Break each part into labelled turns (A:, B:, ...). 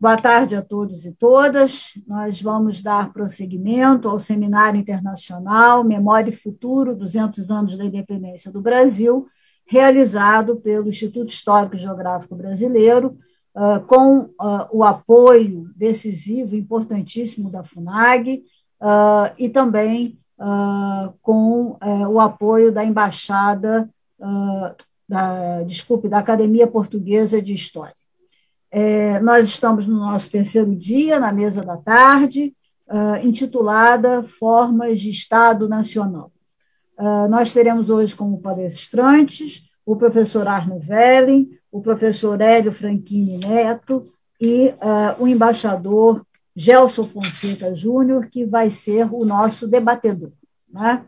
A: Boa tarde a todos e todas. Nós vamos dar prosseguimento ao Seminário Internacional Memória e Futuro 200 anos da Independência do Brasil, realizado pelo Instituto Histórico e Geográfico Brasileiro, ah, com ah, o apoio decisivo, importantíssimo da FUNAG, ah, e também com eh, o apoio da Embaixada, da, desculpe, da Academia Portuguesa de História. É, nós estamos no nosso terceiro dia, na mesa da tarde, intitulada Formas de Estado Nacional. nós teremos hoje como palestrantes o professor Arno Velling, o professor Hélio Franchini Neto e uh, o embaixador Gelson Fonseca Júnior, que vai ser o nosso debatedor. Né?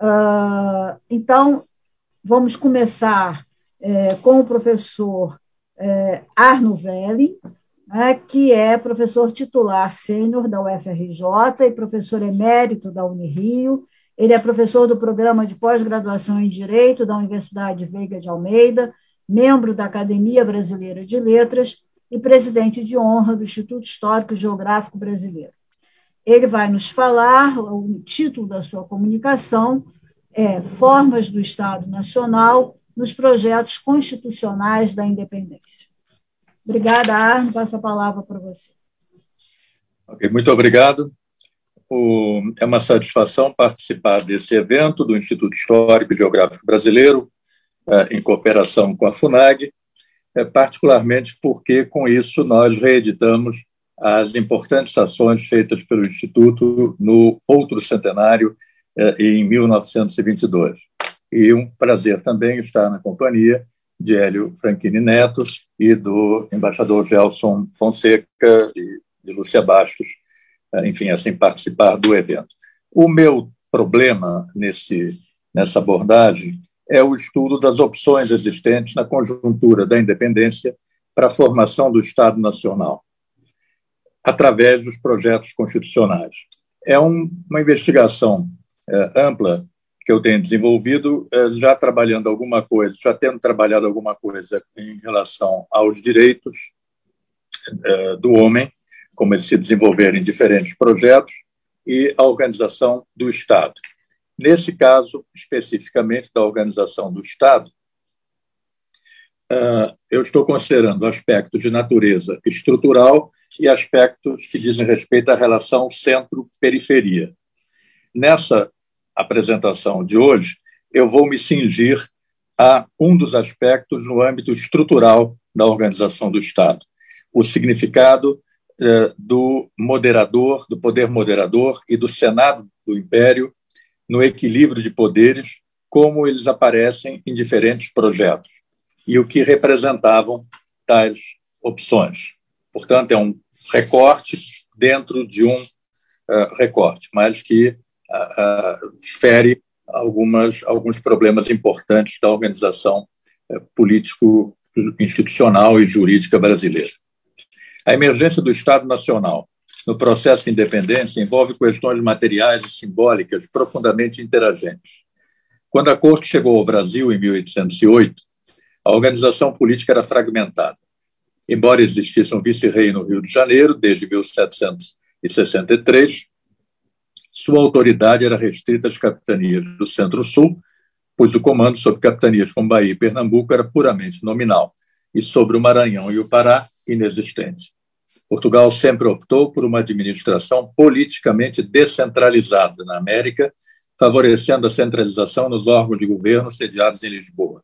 A: Uh, então, vamos começar é, com o professor é, Arno Velling, né, que é professor titular sênior da UFRJ e professor emérito da Unirio, ele é professor do programa de pós-graduação em Direito da Universidade Veiga de Almeida, membro da Academia Brasileira de Letras e presidente de honra do Instituto Histórico e Geográfico Brasileiro. Ele vai nos falar, o título da sua comunicação é Formas do Estado Nacional nos Projetos Constitucionais da Independência. Obrigada, Arno. Passo a palavra para você.
B: Okay, muito obrigado o, é uma satisfação participar desse evento do Instituto Histórico e Geográfico Brasileiro, é, em cooperação com a FUNAG, é, particularmente porque, com isso, nós reeditamos as importantes ações feitas pelo Instituto no outro centenário, é, em 1922. E um prazer também estar na companhia de Hélio Franchini Neto e do embaixador Gelson Fonseca e de Lúcia Bastos, eh, enfim, assim, participar do evento. O meu problema nesse, nessa abordagem é o estudo das opções existentes na conjuntura da independência para a formação do Estado Nacional, através dos projetos constitucionais. É um, uma investigação é, ampla que eu tenho desenvolvido, é, já trabalhando alguma coisa, já tendo trabalhado alguma coisa em relação aos direitos é, do homem, como eles se desenvolveram em diferentes projetos, e a organização do Estado. Nesse caso, especificamente da organização do Estado, ah, eu estou considerando aspectos de natureza estrutural e aspectos que dizem respeito à relação centro-periferia. Nessa apresentação de hoje, eu vou me cingir a um dos aspectos no âmbito estrutural da organização do Estado, o significado eh, do moderador, do poder moderador e do Senado do Império no equilíbrio de poderes, como eles aparecem em diferentes projetos e o que representavam tais opções. Portanto, é um recorte dentro de um uh, recorte, mas que fere algumas, alguns problemas importantes da organização político-institucional e jurídica brasileira. A emergência do Estado Nacional no processo de independência envolve questões materiais e simbólicas profundamente interagentes. Quando a Corte chegou ao Brasil em 1808, a organização política era fragmentada. Embora existisse um vice-rei no Rio de Janeiro desde 1763, sua autoridade era restrita às capitanias do Centro-Sul, pois o comando sobre capitanias como Bahia e Pernambuco era puramente nominal, e sobre o Maranhão e o Pará, inexistente. Portugal sempre optou por uma administração politicamente descentralizada na América, favorecendo a centralização nos órgãos de governo sediados em Lisboa.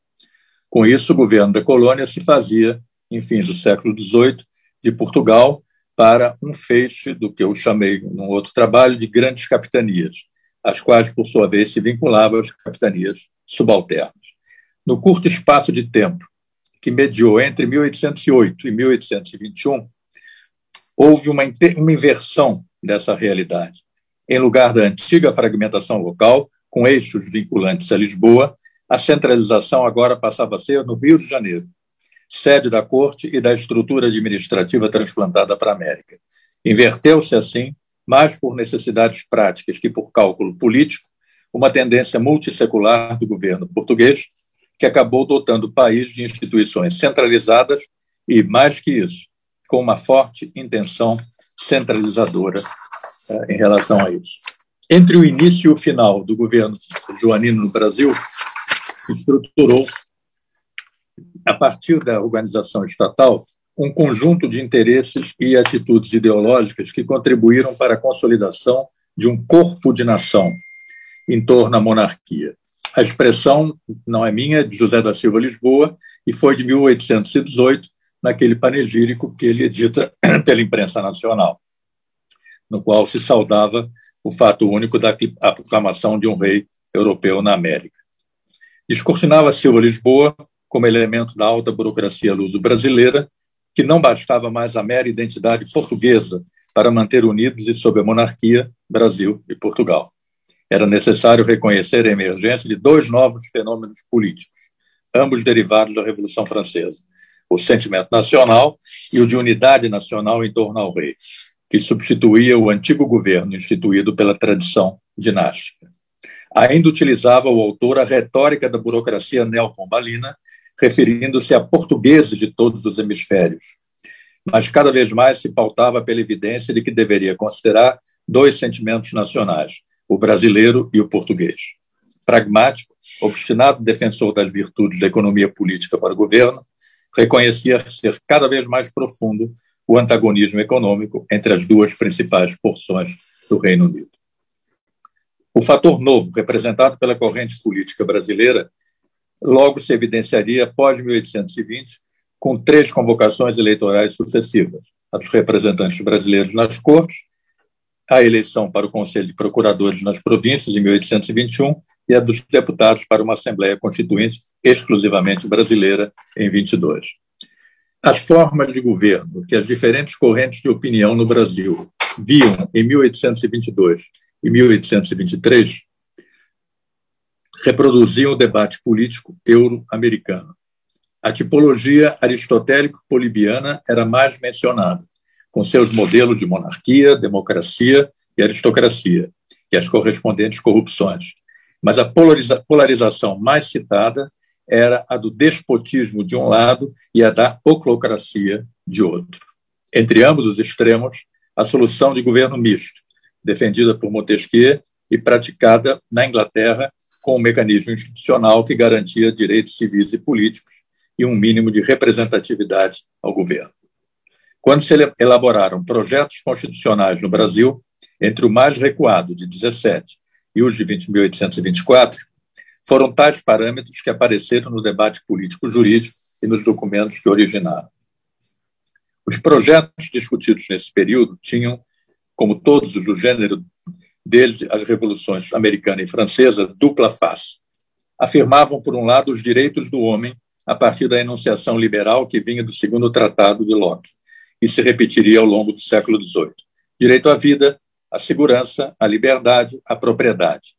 B: Com isso, o governo da colônia se fazia, em fim do século XVIII, de Portugal para um feixe do que eu chamei, num outro trabalho, de grandes capitanias, as quais, por sua vez, se vinculavam às capitanias subalternas. No curto espaço de tempo que mediou entre 1808 e 1821, houve uma, uma inversão dessa realidade. Em lugar da antiga fragmentação local, com eixos vinculantes a Lisboa, a centralização agora passava a ser no Rio de Janeiro, sede da corte e da estrutura administrativa transplantada para a América. Inverteu-se, assim, mais por necessidades práticas que por cálculo político, uma tendência multissecular do governo português que acabou dotando o país de instituições centralizadas e, mais que isso, com uma forte intenção centralizadora em relação a isso. Entre o início e o final do governo joanino no Brasil, estruturou, a partir da organização estatal, um conjunto de interesses e atitudes ideológicas que contribuíram para a consolidação de um corpo de nação em torno à monarquia. A expressão não é minha, é de José da Silva Lisboa, e foi de 1818, naquele panegírico que ele edita pela imprensa nacional, no qual se saudava o fato único da proclamação de um rei europeu na América. Descortinava Silva Lisboa como elemento da alta burocracia luso-brasileira, que não bastava mais a mera identidade portuguesa para manter unidos e sob a monarquia Brasil e Portugal. Era necessário reconhecer a emergência de dois novos fenômenos políticos, ambos derivados da Revolução Francesa: o sentimento nacional e o de unidade nacional em torno ao rei, que substituía o antigo governo instituído pela tradição dinástica. Ainda utilizava o autor a retórica da burocracia neopombalina, referindo-se a portugueses de todos os hemisférios, mas cada vez mais se pautava pela evidência de que deveria considerar dois sentimentos nacionais, o brasileiro e o português. Pragmático, obstinado defensor das virtudes da economia política para o governo, reconhecia ser cada vez mais profundo o antagonismo econômico entre as duas principais porções do Reino Unido. O fator novo, representado pela corrente política brasileira, logo se evidenciaria após 1820, com três convocações eleitorais sucessivas: a dos representantes brasileiros nas cortes, a eleição para o Conselho de Procuradores nas províncias, em 1821, e a dos deputados para uma Assembleia Constituinte exclusivamente brasileira, em 22 as formas de governo que as diferentes correntes de opinião no Brasil viam em 1822 e 1823 reproduziam o debate político euro-americano. A tipologia aristotélico-polibiana era mais mencionada, com seus modelos de monarquia, democracia e aristocracia, e as correspondentes corrupções. Mas a polariza polarização mais citada era a do despotismo de um lado e a da oclocracia de outro. Entre ambos os extremos, a solução de governo misto, defendida por Montesquieu e praticada na Inglaterra com um mecanismo institucional que garantia direitos civis e políticos e um mínimo de representatividade ao governo. Quando se elaboraram projetos constitucionais no Brasil, entre o mais recuado, de 17, e os de 20.824, foram tais parâmetros que apareceram no debate político-jurídico e nos documentos que originaram. Os projetos discutidos nesse período tinham, como todos os do gênero desde as revoluções americana e francesa, dupla face. Afirmavam, por um lado, os direitos do homem a partir da enunciação liberal que vinha do segundo tratado de Locke e se repetiria ao longo do século XVIII. Direito à vida, à segurança, à liberdade, à propriedade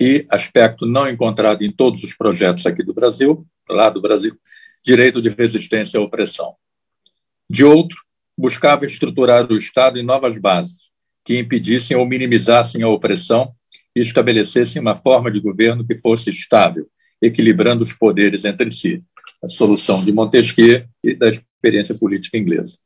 B: e aspecto não encontrado em todos os projetos aqui do Brasil, lá do Brasil, direito de resistência à opressão. De outro, buscava estruturar o Estado em novas bases, que impedissem ou minimizassem a opressão e estabelecessem uma forma de governo que fosse estável, equilibrando os poderes entre si, a solução de Montesquieu e da experiência política inglesa.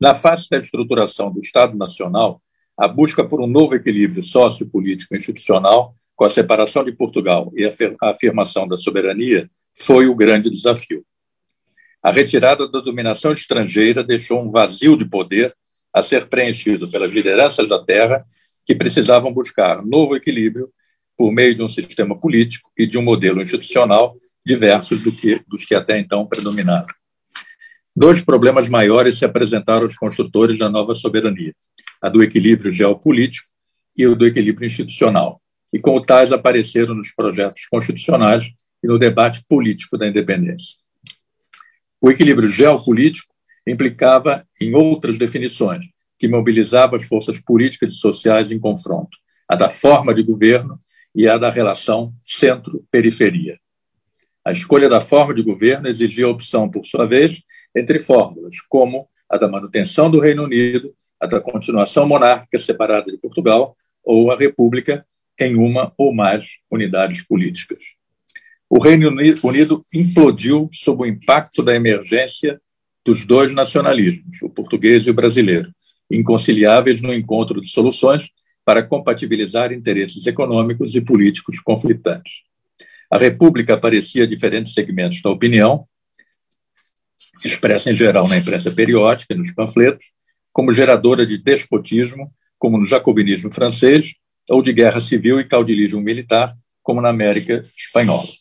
B: Na face da estruturação do Estado Nacional, a busca por um novo equilíbrio sociopolítico institucional com a separação de Portugal e a afirmação da soberania, foi o grande desafio. A retirada da dominação estrangeira deixou um vazio de poder a ser preenchido pelas lideranças da terra, que precisavam buscar novo equilíbrio por meio de um sistema político e de um modelo institucional diversos do que, dos que até então predominaram. Dois problemas maiores se apresentaram aos construtores da nova soberania: a do equilíbrio geopolítico e o do equilíbrio institucional e como tais apareceram nos projetos constitucionais e no debate político da independência. O equilíbrio geopolítico implicava em outras definições, que mobilizava as forças políticas e sociais em confronto, a da forma de governo e a da relação centro-periferia. A escolha da forma de governo exigia opção, por sua vez, entre fórmulas, como a da manutenção do Reino Unido, a da continuação monárquica separada de Portugal ou a República em uma ou mais unidades políticas. O Reino Unido implodiu sob o impacto da emergência dos dois nacionalismos, o português e o brasileiro, inconciliáveis no encontro de soluções para compatibilizar interesses econômicos e políticos conflitantes. A República aparecia diferentes segmentos da opinião, expressa em geral na imprensa periódica e nos panfletos, como geradora de despotismo, como no jacobinismo francês, ou de guerra civil e caudilismo militar, como na América Espanhola.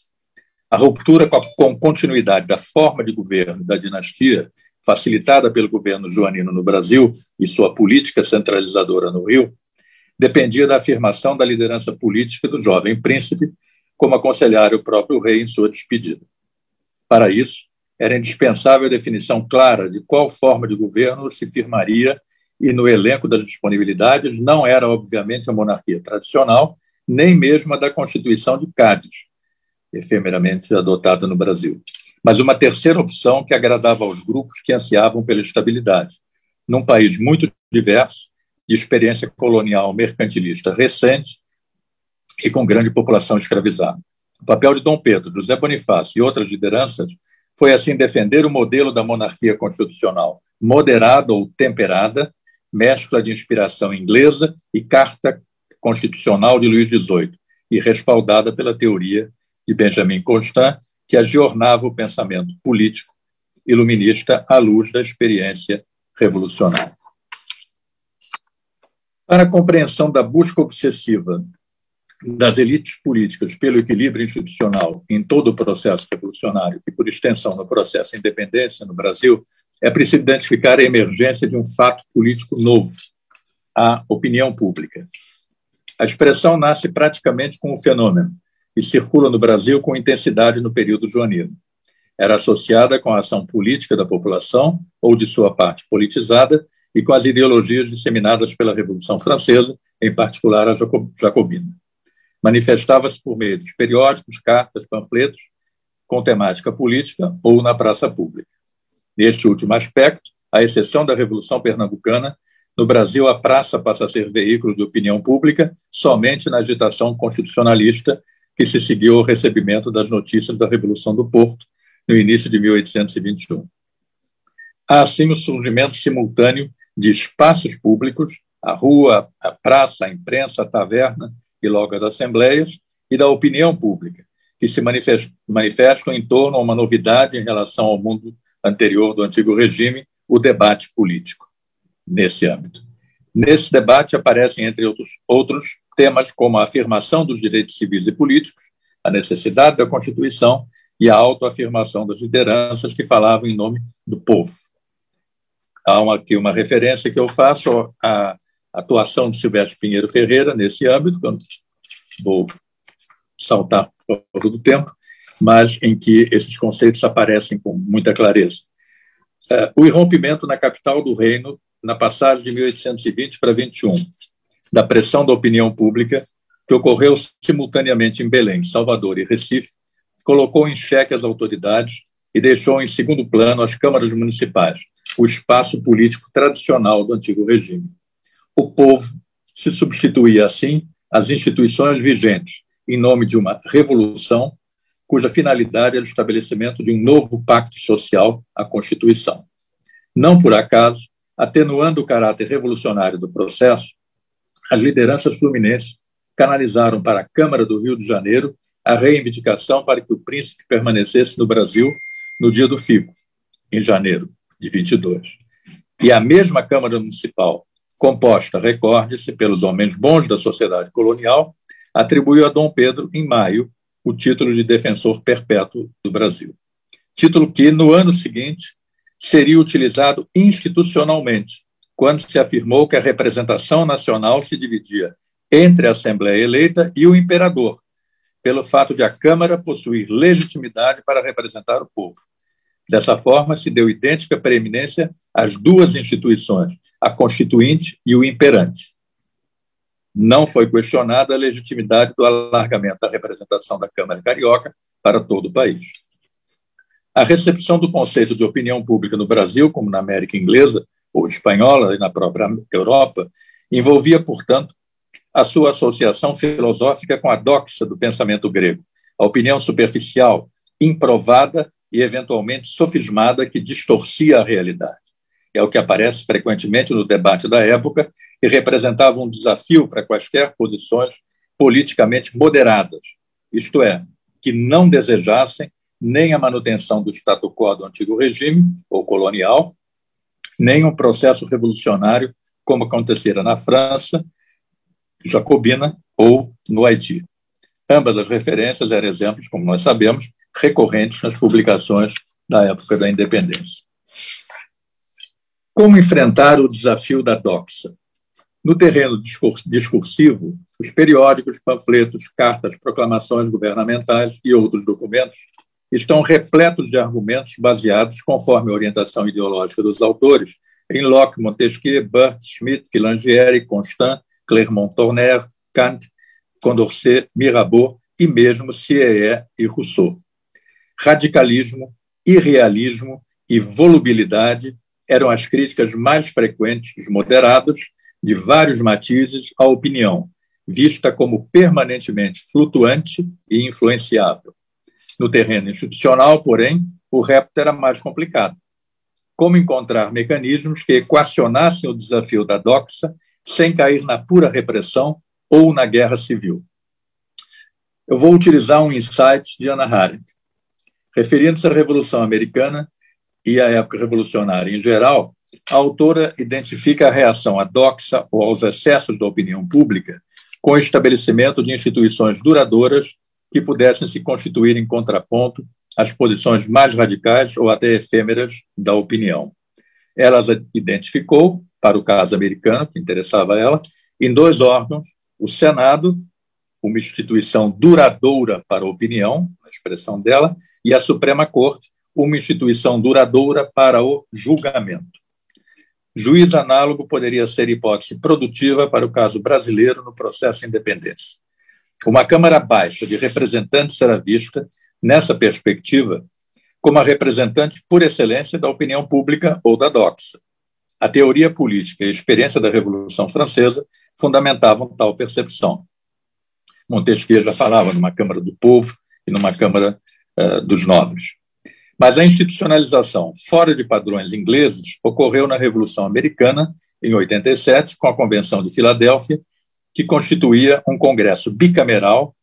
B: A ruptura com a com continuidade da forma de governo da dinastia, facilitada pelo governo joanino no Brasil e sua política centralizadora no Rio, dependia da afirmação da liderança política do jovem príncipe, como aconselhara o próprio rei em sua despedida. Para isso, era indispensável a definição clara de qual forma de governo se firmaria e no elenco das disponibilidades não era, obviamente, a monarquia tradicional, nem mesmo a da Constituição de Cádiz, efemeramente adotada no Brasil. Mas uma terceira opção que agradava aos grupos que ansiavam pela estabilidade. Num país muito diverso, de experiência colonial mercantilista recente e com grande população escravizada. O papel de Dom Pedro, José Bonifácio e outras lideranças foi assim defender o modelo da monarquia constitucional moderada ou temperada, mescla de inspiração inglesa e carta constitucional de Luís XVIII, e respaldada pela teoria de Benjamin Constant, que ajornava o pensamento político iluminista à luz da experiência revolucionária. Para a compreensão da busca obsessiva das elites políticas pelo equilíbrio institucional em todo o processo revolucionário e, por extensão, no processo de independência no Brasil, é preciso identificar a emergência de um fato político novo, a opinião pública. A expressão nasce praticamente com o fenômeno, e circula no Brasil com intensidade no período joanino. Era associada com a ação política da população, ou de sua parte politizada, e com as ideologias disseminadas pela Revolução Francesa, em particular a jacobina. Manifestava-se por meio de periódicos, cartas, panfletos, com temática política ou na praça pública. Neste último aspecto, à exceção da Revolução Pernambucana, no Brasil a praça passa a ser veículo de opinião pública somente na agitação constitucionalista que se seguiu ao recebimento das notícias da Revolução do Porto, no início de 1821. Há, assim, o surgimento simultâneo de espaços públicos, a rua, a praça, a imprensa, a taverna e logo as assembleias, e da opinião pública, que se manifestam em torno a uma novidade em relação ao mundo anterior do antigo regime, o debate político, nesse âmbito. Nesse debate aparecem, entre outros, outros temas como a afirmação dos direitos civis e políticos, a necessidade da Constituição e a autoafirmação das lideranças que falavam em nome do povo. Há uma, aqui uma referência que eu faço à atuação de Silvestre Pinheiro Ferreira nesse âmbito, que eu vou saltar por causa do tempo, mas em que esses conceitos aparecem com muita clareza. Uh, o irrompimento na capital do reino na passagem de 1820 para 21, da pressão da opinião pública, que ocorreu simultaneamente em Belém, Salvador e Recife, colocou em xeque as autoridades e deixou em segundo plano as câmaras municipais, o espaço político tradicional do antigo regime. O povo se substituía, assim, às instituições vigentes, em nome de uma revolução cuja finalidade era o estabelecimento de um novo pacto social, a Constituição. Não por acaso, atenuando o caráter revolucionário do processo, as lideranças fluminenses canalizaram para a Câmara do Rio de Janeiro a reivindicação para que o príncipe permanecesse no Brasil no dia do fico, em janeiro de 22. E a mesma Câmara Municipal, composta, recorde-se, pelos homens bons da sociedade colonial, atribuiu a Dom Pedro, em maio, o título de defensor perpétuo do Brasil. Título que, no ano seguinte, seria utilizado institucionalmente, quando se afirmou que a representação nacional se dividia entre a Assembleia eleita e o imperador, pelo fato de a Câmara possuir legitimidade para representar o povo. Dessa forma, se deu idêntica preeminência às duas instituições, a Constituinte e o Imperante. Não foi questionada a legitimidade do alargamento da representação da Câmara Carioca para todo o país. A recepção do conceito de opinião pública no Brasil, como na América Inglesa ou espanhola e na própria Europa, envolvia, portanto, a sua associação filosófica com a doxa do pensamento grego, a opinião superficial, improvada e, eventualmente, sofismada que distorcia a realidade. É o que aparece frequentemente no debate da época e representava um desafio para quaisquer posições politicamente moderadas, isto é, que não desejassem nem a manutenção do status quo do antigo regime, ou colonial, nem um processo revolucionário, como acontecera na França, jacobina ou no Haiti. Ambas as referências eram exemplos, como nós sabemos, recorrentes nas publicações da época da independência. Como enfrentar o desafio da doxa? No terreno discursivo, os periódicos, panfletos, cartas, proclamações governamentais e outros documentos estão repletos de argumentos baseados, conforme a orientação ideológica dos autores, em Locke, Montesquieu, Burke, Schmitt, Filangieri, Constant, Clermont-Tonnerre, Kant, Condorcet, Mirabeau e mesmo Sieyès e Rousseau. Radicalismo, irrealismo e volubilidade eram as críticas mais frequentes dos moderados, de vários matizes, à opinião, vista como permanentemente flutuante e influenciável. No terreno institucional, porém, o repto era mais complicado. Como encontrar mecanismos que equacionassem o desafio da doxa sem cair na pura repressão ou na guerra civil? Eu vou utilizar um insight de Anna Arendt. Referindo-se à Revolução Americana e à época revolucionária em geral, a autora identifica a reação à doxa ou aos excessos da opinião pública com o estabelecimento de instituições duradouras que pudessem se constituir em contraponto às posições mais radicais ou até efêmeras da opinião. Ela identificou, para o caso americano, que interessava a ela, em dois órgãos: o Senado, uma instituição duradoura para a opinião, a expressão dela, e a Suprema Corte, uma instituição duradoura para o julgamento. Juiz análogo poderia ser hipótese produtiva para o caso brasileiro no processo de independência. Uma Câmara Baixa de representantes será vista, nessa perspectiva, como a representante por excelência da opinião pública ou da doxa. A teoria política e a experiência da Revolução Francesa fundamentavam tal percepção. Montesquieu já falava numa Câmara do Povo e numa Câmara uh, dos Nobres. Mas a institucionalização fora de padrões ingleses ocorreu na Revolução Americana, em 87, com a Convenção de Filadélfia, que constituía um congresso bicameral,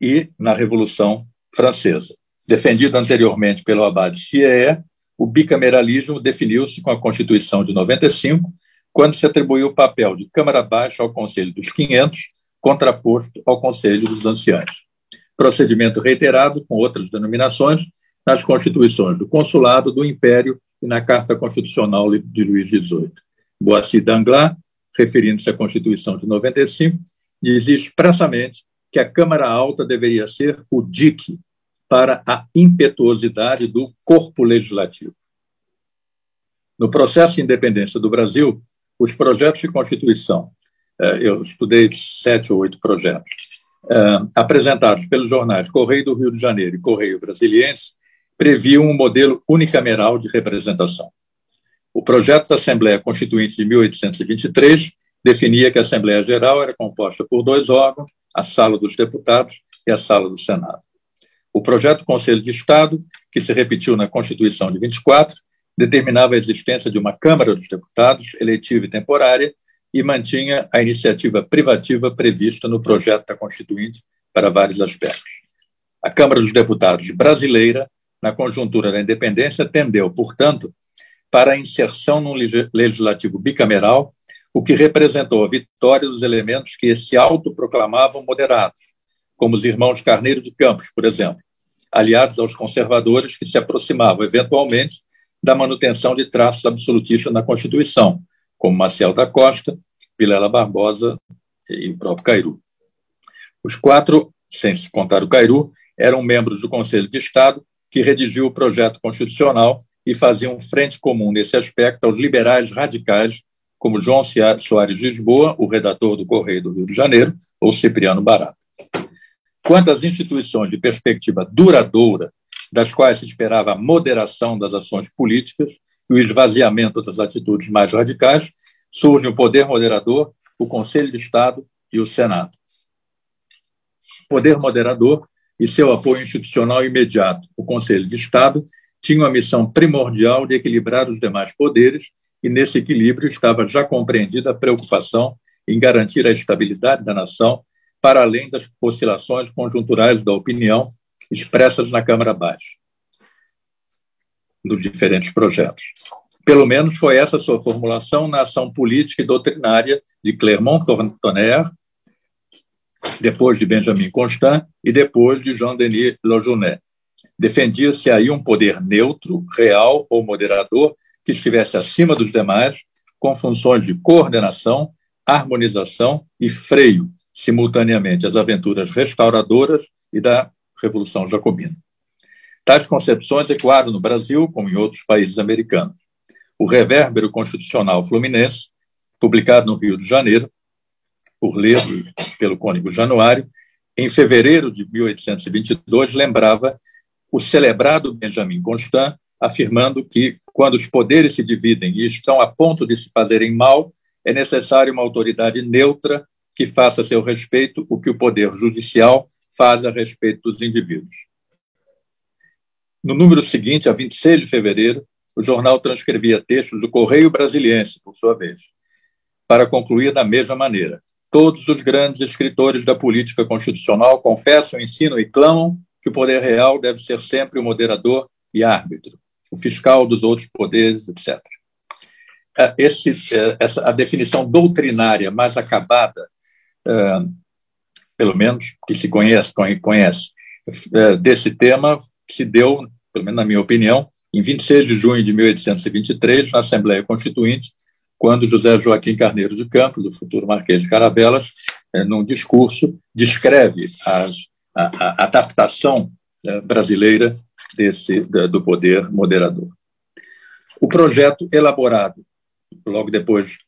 B: e na Revolução Francesa. Defendido anteriormente pelo abade Sieyès, o bicameralismo definiu-se com a Constituição de 95, quando se atribuiu o papel de Câmara Baixa ao Conselho dos 500, contraposto ao Conselho dos Anciãos. Procedimento reiterado com outras denominações, nas constituições do Consulado, do Império e na Carta Constitucional de Luís XVIII. Boissy Danglars, referindo-se à Constituição de 95, dizia expressamente que a Câmara Alta deveria ser o dique para a impetuosidade do corpo legislativo. No processo de independência do Brasil, os projetos de Constituição, eh, eu estudei sete ou oito projetos, eh, apresentados pelos jornais Correio do Rio de Janeiro e Correio Brasiliense, previam um modelo unicameral de representação. O projeto da Assembleia Constituinte de 1823 definia que a Assembleia Geral era composta por dois órgãos, a Sala dos Deputados e a Sala do Senado. O projeto Conselho de Estado, que se repetiu na Constituição de 24, determinava a existência de uma Câmara dos Deputados, eletiva e temporária, e mantinha a iniciativa privativa prevista no projeto da Constituinte para vários aspectos. A Câmara dos Deputados brasileira na conjuntura da independência, tendeu, portanto, para a inserção num legislativo bicameral, o que representou a vitória dos elementos que se autoproclamavam moderados, como os irmãos Carneiro de Campos, por exemplo, aliados aos conservadores que se aproximavam, eventualmente, da manutenção de traços absolutistas na Constituição, como Marcel da Costa, Vilela Barbosa e o próprio Cairu. Os quatro, sem se contar o Cairu, eram membros do Conselho de Estado que redigiu o projeto constitucional e fazia um frente comum nesse aspecto aos liberais radicais, como João Soares Lisboa, o redator do Correio do Rio de Janeiro, ou Cipriano Barata. Quanto às instituições de perspectiva duradoura, das quais se esperava a moderação das ações políticas e o esvaziamento das atitudes mais radicais, surge o poder moderador, o Conselho de Estado e o Senado. Poder moderador e seu apoio institucional imediato, o Conselho de Estado, tinham a missão primordial de equilibrar os demais poderes, e nesse equilíbrio estava já compreendida a preocupação em garantir a estabilidade da nação, para além das oscilações conjunturais da opinião expressas na Câmara Baixa, dos diferentes projetos. Pelo menos foi essa sua formulação na ação política e doutrinária de Clermont-Tonnerre, depois de Benjamin Constant e depois de Jean-Denis Lojunet. Defendia-se aí um poder neutro, real ou moderador, que estivesse acima dos demais, com funções de coordenação, harmonização e freio, simultaneamente, às aventuras restauradoras e da Revolução Jacobina. Tais concepções ecoaram no Brasil, como em outros países americanos. O Revérbero Constitucional Fluminense, publicado no Rio de Janeiro, por Ledo pelo cônigo Januário, em fevereiro de 1822, lembrava o celebrado Benjamin Constant, afirmando que, quando os poderes se dividem e estão a ponto de se fazerem mal, é necessário uma autoridade neutra que faça a seu respeito o que o poder judicial faz a respeito dos indivíduos. No número seguinte, a 26 de fevereiro, o jornal transcrevia textos do Correio Brasiliense, por sua vez, para concluir da mesma maneira. Todos os grandes escritores da política constitucional confessam, ensinam e clamam que o poder real deve ser sempre o moderador e árbitro, o fiscal dos outros poderes, etc. É, esse, é, essa, a definição doutrinária mais acabada, é, pelo menos que se conhece, conhece desse tema, se deu, pelo menos na minha opinião, em 26 de junho de 1823, na Assembleia Constituinte, quando José Joaquim Carneiro de Campos, do futuro Marquês de Caravelas, num discurso, descreve as, a, a adaptação brasileira desse, do poder moderador. O projeto elaborado logo depois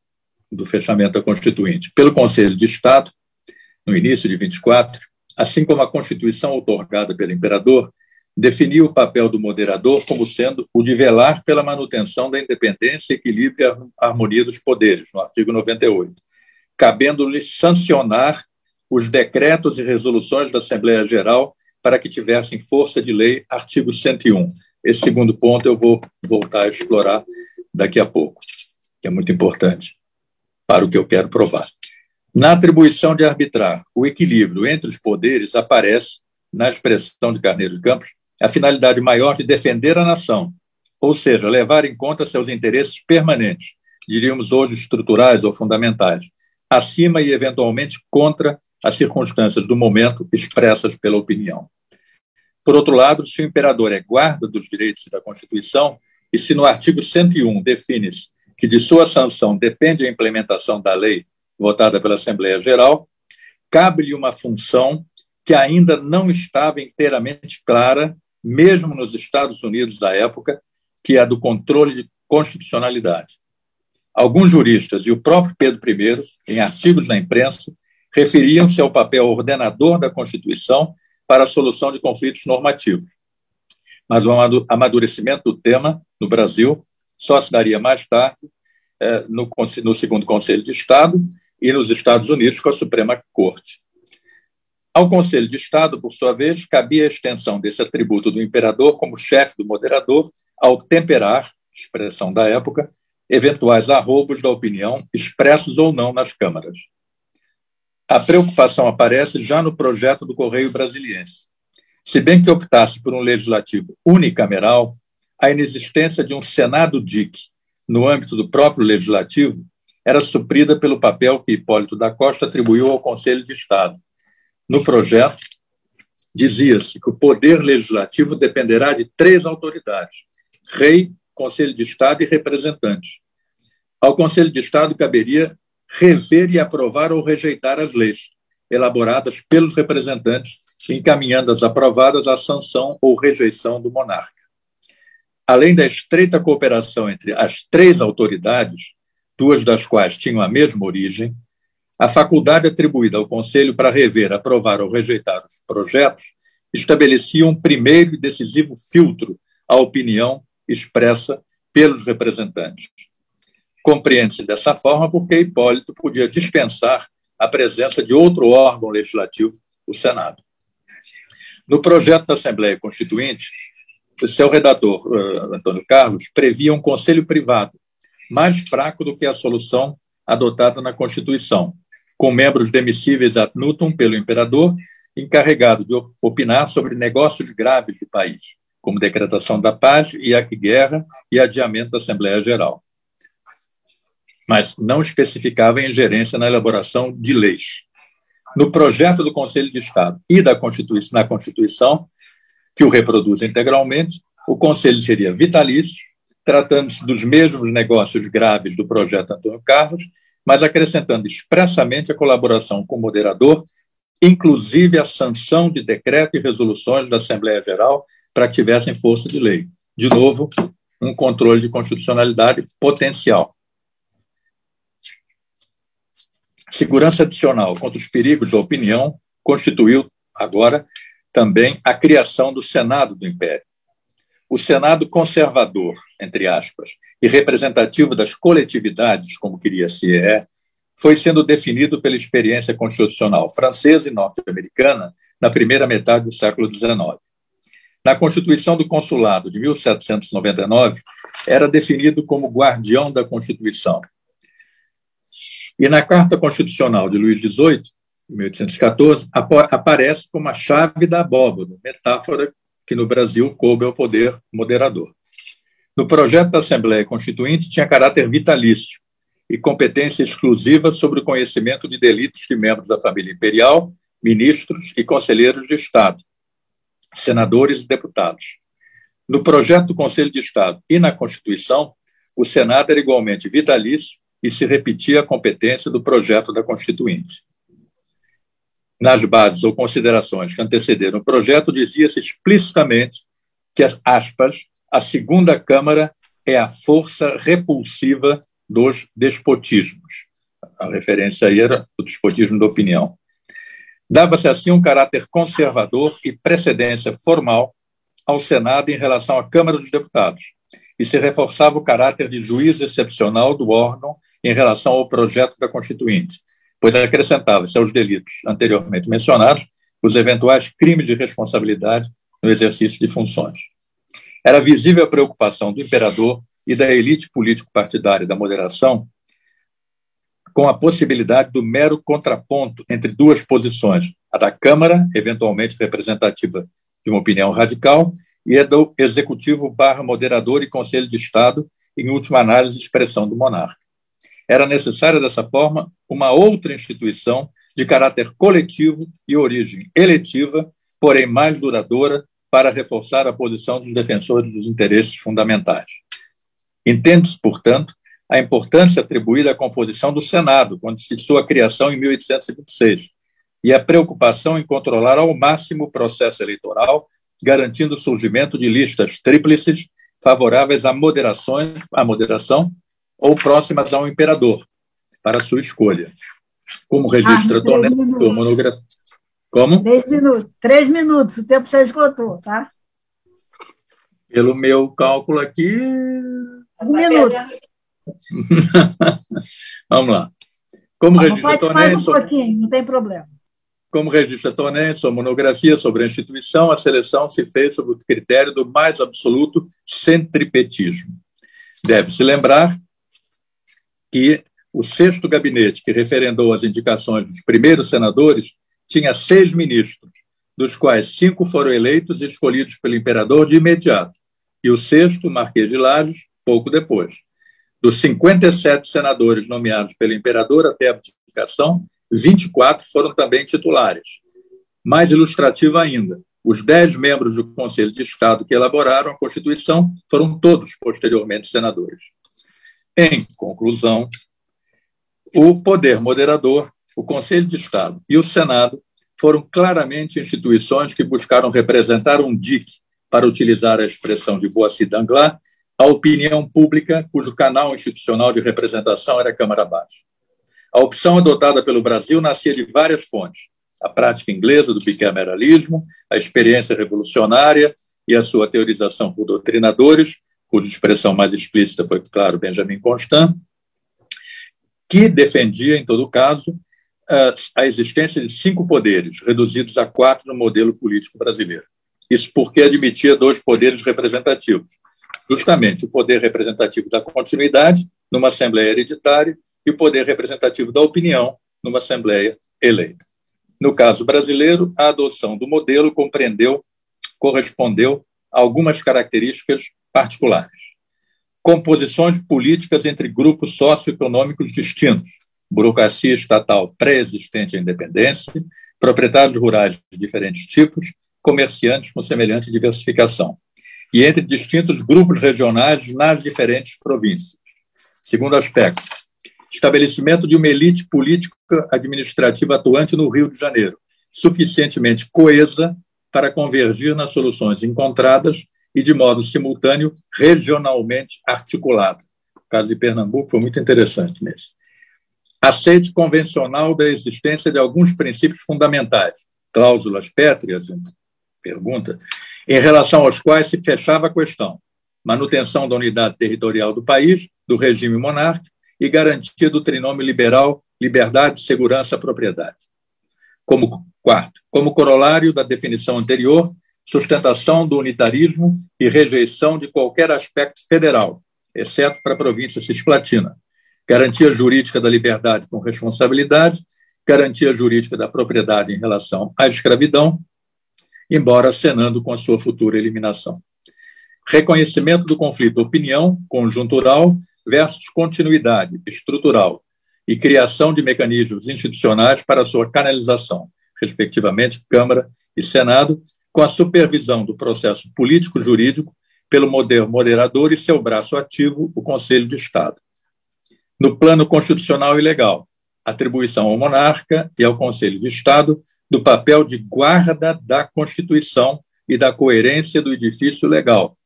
B: do fechamento da Constituinte, pelo Conselho de Estado, no início de 24, assim como a Constituição otorgada pelo imperador, definiu o papel do moderador como sendo o de velar pela manutenção da independência, equilíbrio e harmonia dos poderes, no artigo 98, cabendo-lhe sancionar os decretos e resoluções da Assembleia Geral para que tivessem força de lei, artigo 101. Esse segundo ponto eu vou voltar a explorar daqui a pouco que é muito importante para o que eu quero provar. Na atribuição de arbitrar o equilíbrio entre os poderes, aparece, na expressão de Carneiro de Campos, a finalidade maior de defender a nação, ou seja, levar em conta seus interesses permanentes, diríamos hoje estruturais ou fundamentais, acima e eventualmente contra as circunstâncias do momento expressas pela opinião. Por outro lado, se o imperador é guarda dos direitos da Constituição, e se no artigo 101 define-se que de sua sanção depende a implementação da lei votada pela Assembleia Geral, cabe-lhe uma função que ainda não estava inteiramente clara, mesmo nos Estados Unidos da época, que é a do controle de constitucionalidade. Alguns juristas e o próprio Pedro I, em artigos na imprensa, referiam-se ao papel ordenador da Constituição para a solução de conflitos normativos. Mas o amadurecimento do tema no Brasil só se daria mais tarde é, no, no segundo Conselho de Estado e nos Estados Unidos com a Suprema Corte. Ao Conselho de Estado, por sua vez, cabia a extensão desse atributo do imperador como chefe do moderador ao temperar, expressão da época, eventuais arroubos da opinião expressos ou não nas câmaras. A preocupação aparece já no projeto do Correio Brasiliense. Se bem que optasse por um legislativo unicameral, a inexistência de um Senado DIC no âmbito do próprio legislativo era suprida pelo papel que Hipólito da Costa atribuiu ao Conselho de Estado. No projeto, dizia-se que o poder legislativo dependerá de três autoridades: rei, Conselho de Estado e representantes. Ao Conselho de Estado caberia rever e aprovar ou rejeitar as leis elaboradas pelos representantes, encaminhando as aprovadas à sanção ou rejeição do monarca além da estreita cooperação entre as três autoridades, duas das quais tinham a mesma origem, a faculdade atribuída ao Conselho para rever, aprovar ou rejeitar os projetos estabelecia um primeiro e decisivo filtro à opinião expressa pelos representantes. Compreende-se dessa forma porque Hipólito podia dispensar a presença de outro órgão legislativo, o Senado. No projeto da Assembleia Constituinte, seu redator, uh, Antônio Carlos, previa um conselho privado, mais fraco do que a solução adotada na Constituição, com membros demissíveis ad nutum pelo imperador, encarregado de opinar sobre negócios graves do país, como decretação da paz e a guerra e adiamento da Assembleia Geral. Mas não especificava ingerência na elaboração de leis. No projeto do Conselho de Estado e da Constituição, na Constituição, que o reproduz integralmente, o Conselho seria vitalício, tratando-se dos mesmos negócios graves do projeto Antônio Carlos, mas acrescentando expressamente a colaboração com o moderador, inclusive a sanção de decreto e resoluções da Assembleia Geral para que tivessem força de lei. De novo, um controle de constitucionalidade potencial. Segurança adicional contra os perigos da opinião constituiu agora também a criação do Senado do Império. O Senado conservador, entre aspas, e representativo das coletividades, como queria ser, é, foi sendo definido pela experiência constitucional francesa e norte-americana na primeira metade do século XIX. Na Constituição do Consulado de 1799, era definido como guardião da Constituição. E na Carta Constitucional de Luís XVIII, 1814, aparece como a chave da abóbora, metáfora que no Brasil coube ao poder moderador. No projeto da Assembleia Constituinte tinha caráter vitalício e competência exclusiva sobre o conhecimento de delitos de membros da família imperial, ministros e conselheiros de Estado, senadores e deputados. No projeto do Conselho de Estado e na Constituição, o Senado era igualmente vitalício e se repetia a competência do projeto da Constituinte nas bases ou considerações que antecederam o projeto, dizia-se explicitamente que, aspas, a segunda Câmara é a força repulsiva dos despotismos. A referência aí era o despotismo da opinião. Dava-se assim um caráter conservador e precedência formal ao Senado em relação à Câmara dos Deputados, e se reforçava o caráter de juiz excepcional do órgão em relação ao projeto da Constituinte, pois acrescentava-se aos delitos anteriormente mencionados os eventuais crimes de responsabilidade no exercício de funções. Era visível a preocupação do imperador e da elite político-partidária da moderação com a possibilidade do mero contraponto entre duas posições, a da Câmara, eventualmente representativa de uma opinião radical, e a do Executivo barra moderador e Conselho de Estado, em última análise, expressão do monarca. Era necessária, dessa forma, uma outra instituição de caráter coletivo e origem eletiva, porém mais duradoura, para reforçar a posição dos defensores dos interesses fundamentais. Entende-se, portanto, a importância atribuída à composição do Senado, quando se sua criação em 1826, e a preocupação em controlar ao máximo o processo eleitoral, garantindo o surgimento de listas tríplices favoráveis à, moderações, à moderação ou próximas ao imperador, para sua escolha. Como registra ah, Toneto, monografia.
A: Como? Três minutos. Três minutos, o tempo já esgotou, tá?
B: Pelo meu cálculo aqui.
A: Um minuto.
B: Vamos lá. Como Não, registra
A: Toneto. Mais um pouquinho, não tem problema.
B: Como registra Tonet, sua monografia sobre a instituição, a seleção se fez sob o critério do mais absoluto centripetismo. Deve-se lembrar que o sexto gabinete, que referendou as indicações dos primeiros senadores, tinha seis ministros, dos quais cinco foram eleitos e escolhidos pelo imperador de imediato, e o sexto, Marquês de Lages, pouco depois. Dos 57 senadores nomeados pelo imperador até a abdicação, 24 foram também titulares. Mais ilustrativo ainda, os dez membros do Conselho de Estado que elaboraram a Constituição foram todos posteriormente senadores. Em conclusão, o poder moderador, o Conselho de Estado e o Senado foram claramente instituições que buscaram representar um dique, para utilizar a expressão de Boissy Danglars, a opinião pública cujo canal institucional de representação era a Câmara Baixa. A opção adotada pelo Brasil nascia de várias fontes: a prática inglesa do bicameralismo, a experiência revolucionária e a sua teorização por doutrinadores, cuja expressão mais explícita foi, claro, Benjamin Constant, que defendia, em todo caso, a existência de cinco poderes, reduzidos a quatro no modelo político brasileiro. Isso porque admitia dois poderes representativos. Justamente o poder representativo da continuidade, numa Assembleia hereditária, e o poder representativo da opinião, numa Assembleia eleita. No caso brasileiro, a adoção do modelo compreendeu, correspondeu a algumas características particulares. Composições políticas entre grupos socioeconômicos distintos, burocracia estatal pré-existente à independência, proprietários rurais de diferentes tipos, comerciantes com semelhante diversificação, e entre distintos grupos regionais nas diferentes províncias. Segundo aspecto, estabelecimento de uma elite política administrativa atuante no Rio de Janeiro, suficientemente coesa para convergir nas soluções encontradas e de modo simultâneo regionalmente articulada. O caso de Pernambuco foi muito interessante nesse. Aceite convencional da existência de alguns princípios fundamentais, cláusulas pétreas, pergunta, em relação aos quais se fechava a questão: manutenção da unidade territorial do país, do regime monárquico e garantia do trinômio liberal, liberdade, segurança, propriedade. Como quarto, como corolário da definição anterior, sustentação do unitarismo e rejeição de qualquer aspecto federal, exceto para a província cisplatina. Garantia jurídica da liberdade com responsabilidade, garantia jurídica da propriedade em relação à escravidão, embora acenando com a sua futura eliminação. Reconhecimento do conflito opinião conjuntural versus continuidade estrutural e criação de mecanismos institucionais para sua canalização, respectivamente Câmara e Senado, com a supervisão do processo político-jurídico pelo modelo moderador e seu braço ativo, o Conselho de Estado. No plano constitucional e legal, atribuição ao monarca e ao Conselho de Estado do papel de guarda da Constituição e da coerência do edifício legal,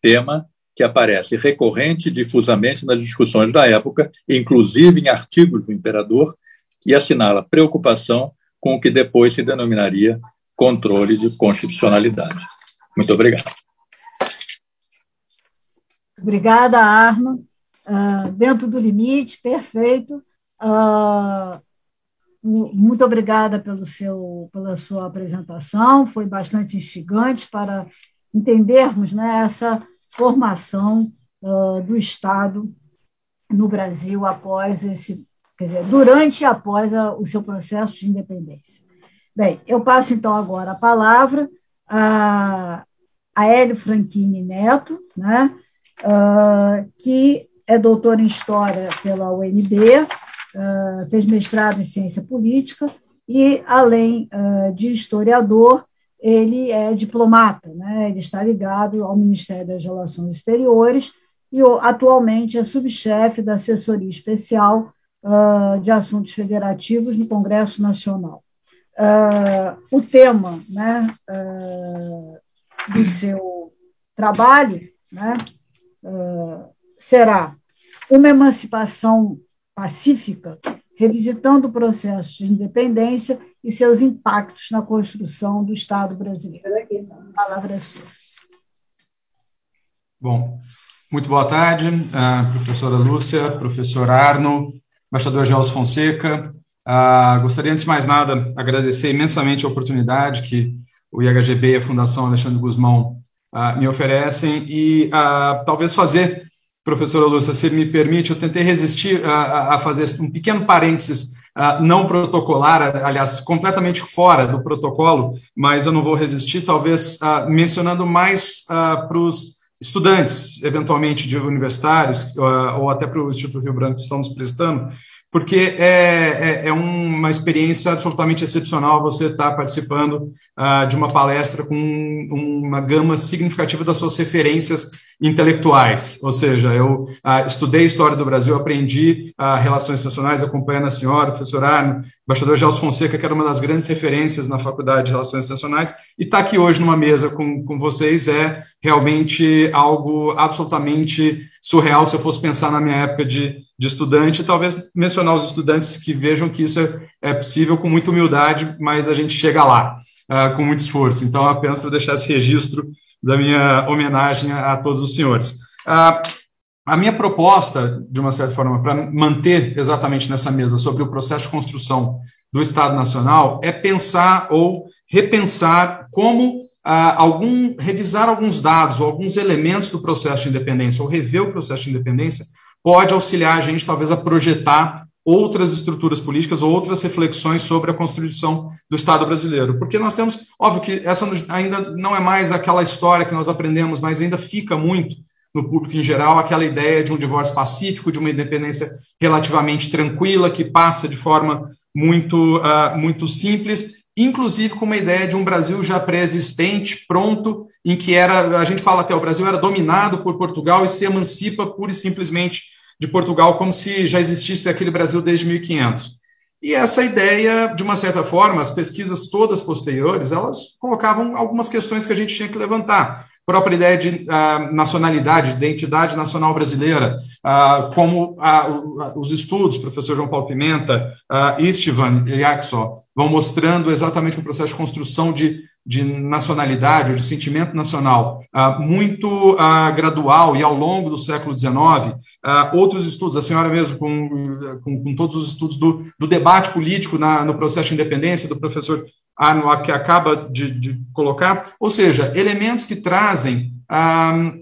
B: tema que aparece recorrente e difusamente nas discussões da época, inclusive em artigos do imperador, e assinala preocupação com o que depois se denominaria controle de constitucionalidade. Muito obrigado.
A: Obrigada, Arno. Uh, dentro do limite, perfeito. Uh, muito obrigada pelo seu, pela sua apresentação, foi bastante instigante para entendermos né, essa formação uh, do Estado no Brasil após esse, quer dizer, durante e após a, o seu processo de independência. Bem, eu passo então agora a palavra a, a Hélio Franchini Neto, né, uh, que é doutor em História pela UNB, uh, fez mestrado em Ciência Política e, além uh, de historiador, ele é diplomata, né? ele está ligado ao Ministério das Relações Exteriores e atualmente é subchefe da assessoria especial de assuntos federativos no Congresso Nacional. Uh, o tema né, uh, do seu trabalho né, será uma emancipação pacífica, revisitando o processo de independência e seus impactos na construção do Estado brasileiro. A palavra é sua.
C: Bom, muito boa tarde, uh, professora Lúcia, professor Arno, embaixador Gelson Fonseca. Uh, gostaria, antes de mais nada, agradecer imensamente a oportunidade que o IHGB e a Fundação Alexandre Guzmão uh, me oferecem. E talvez fazer, professora Lúcia, se me permite, eu tentei resistir a, a fazer um pequeno parênteses uh, não protocolar, aliás, completamente fora do protocolo, mas eu não vou resistir, talvez uh, mencionando mais ah, para os estudantes, eventualmente de universitários, ou até para o Instituto Rio Branco que estão nos prestando, porque é, é, é, uma experiência absolutamente excepcional você estar participando uh, de uma palestra com uma gama significativa das suas referências intelectuais. Ou seja, eu uh, estudei História do Brasil, aprendi uh, Relações Internacionais, acompanhando a senhora, professor Arno, embaixador Gelson Fonseca, que era uma das grandes referências na Faculdade de Relações Internacionais, e estar tá aqui hoje numa mesa com, com vocês é realmente algo absolutamente surreal se eu fosse pensar na minha época de, de estudante, talvez mencionar os estudantes que vejam que isso é, é possível com muita humildade, mas a gente chega lá uh, com muito esforço. Então, apenas para deixar esse registro da minha homenagem a, todos os senhores. Uh, a minha proposta, de uma certa forma, para manter exatamente nessa mesa sobre o processo de construção do Estado Nacional é pensar ou repensar como algum, revisar alguns dados ou alguns elementos do processo de independência, ou rever o processo de independência, pode auxiliar a gente, talvez, a projetar outras estruturas políticas ou outras reflexões sobre a constituição do Estado brasileiro. Porque nós temos, óbvio que essa ainda não é mais aquela história que nós aprendemos, mas ainda fica muito no público em geral aquela ideia de um divórcio pacífico, de uma independência relativamente tranquila, que passa de forma muito, uh, muito simples, inclusive com uma ideia de um Brasil já pré-existente, pronto, em que era, a gente fala até, o Brasil era dominado por Portugal e se emancipa pura e simplesmente de Portugal como se já existisse aquele Brasil desde 1500. E essa ideia, de uma certa forma, as pesquisas todas posteriores, elas colocavam algumas questões que a gente tinha que levantar própria ideia de uh, nacionalidade, de identidade nacional brasileira, uh, como uh, os estudos, professor João Paulo Pimenta, uh, Istvan e Axel, vão mostrando exatamente o processo de construção de, de nacionalidade, de sentimento nacional, muito gradual e ao longo do século XIX. Outros estudos, a senhora mesmo, com, com, com todos os estudos do, do debate político na, no processo de independência, do professor Arno que acaba de, de, colocar, ou seja, elementos que trazem ah,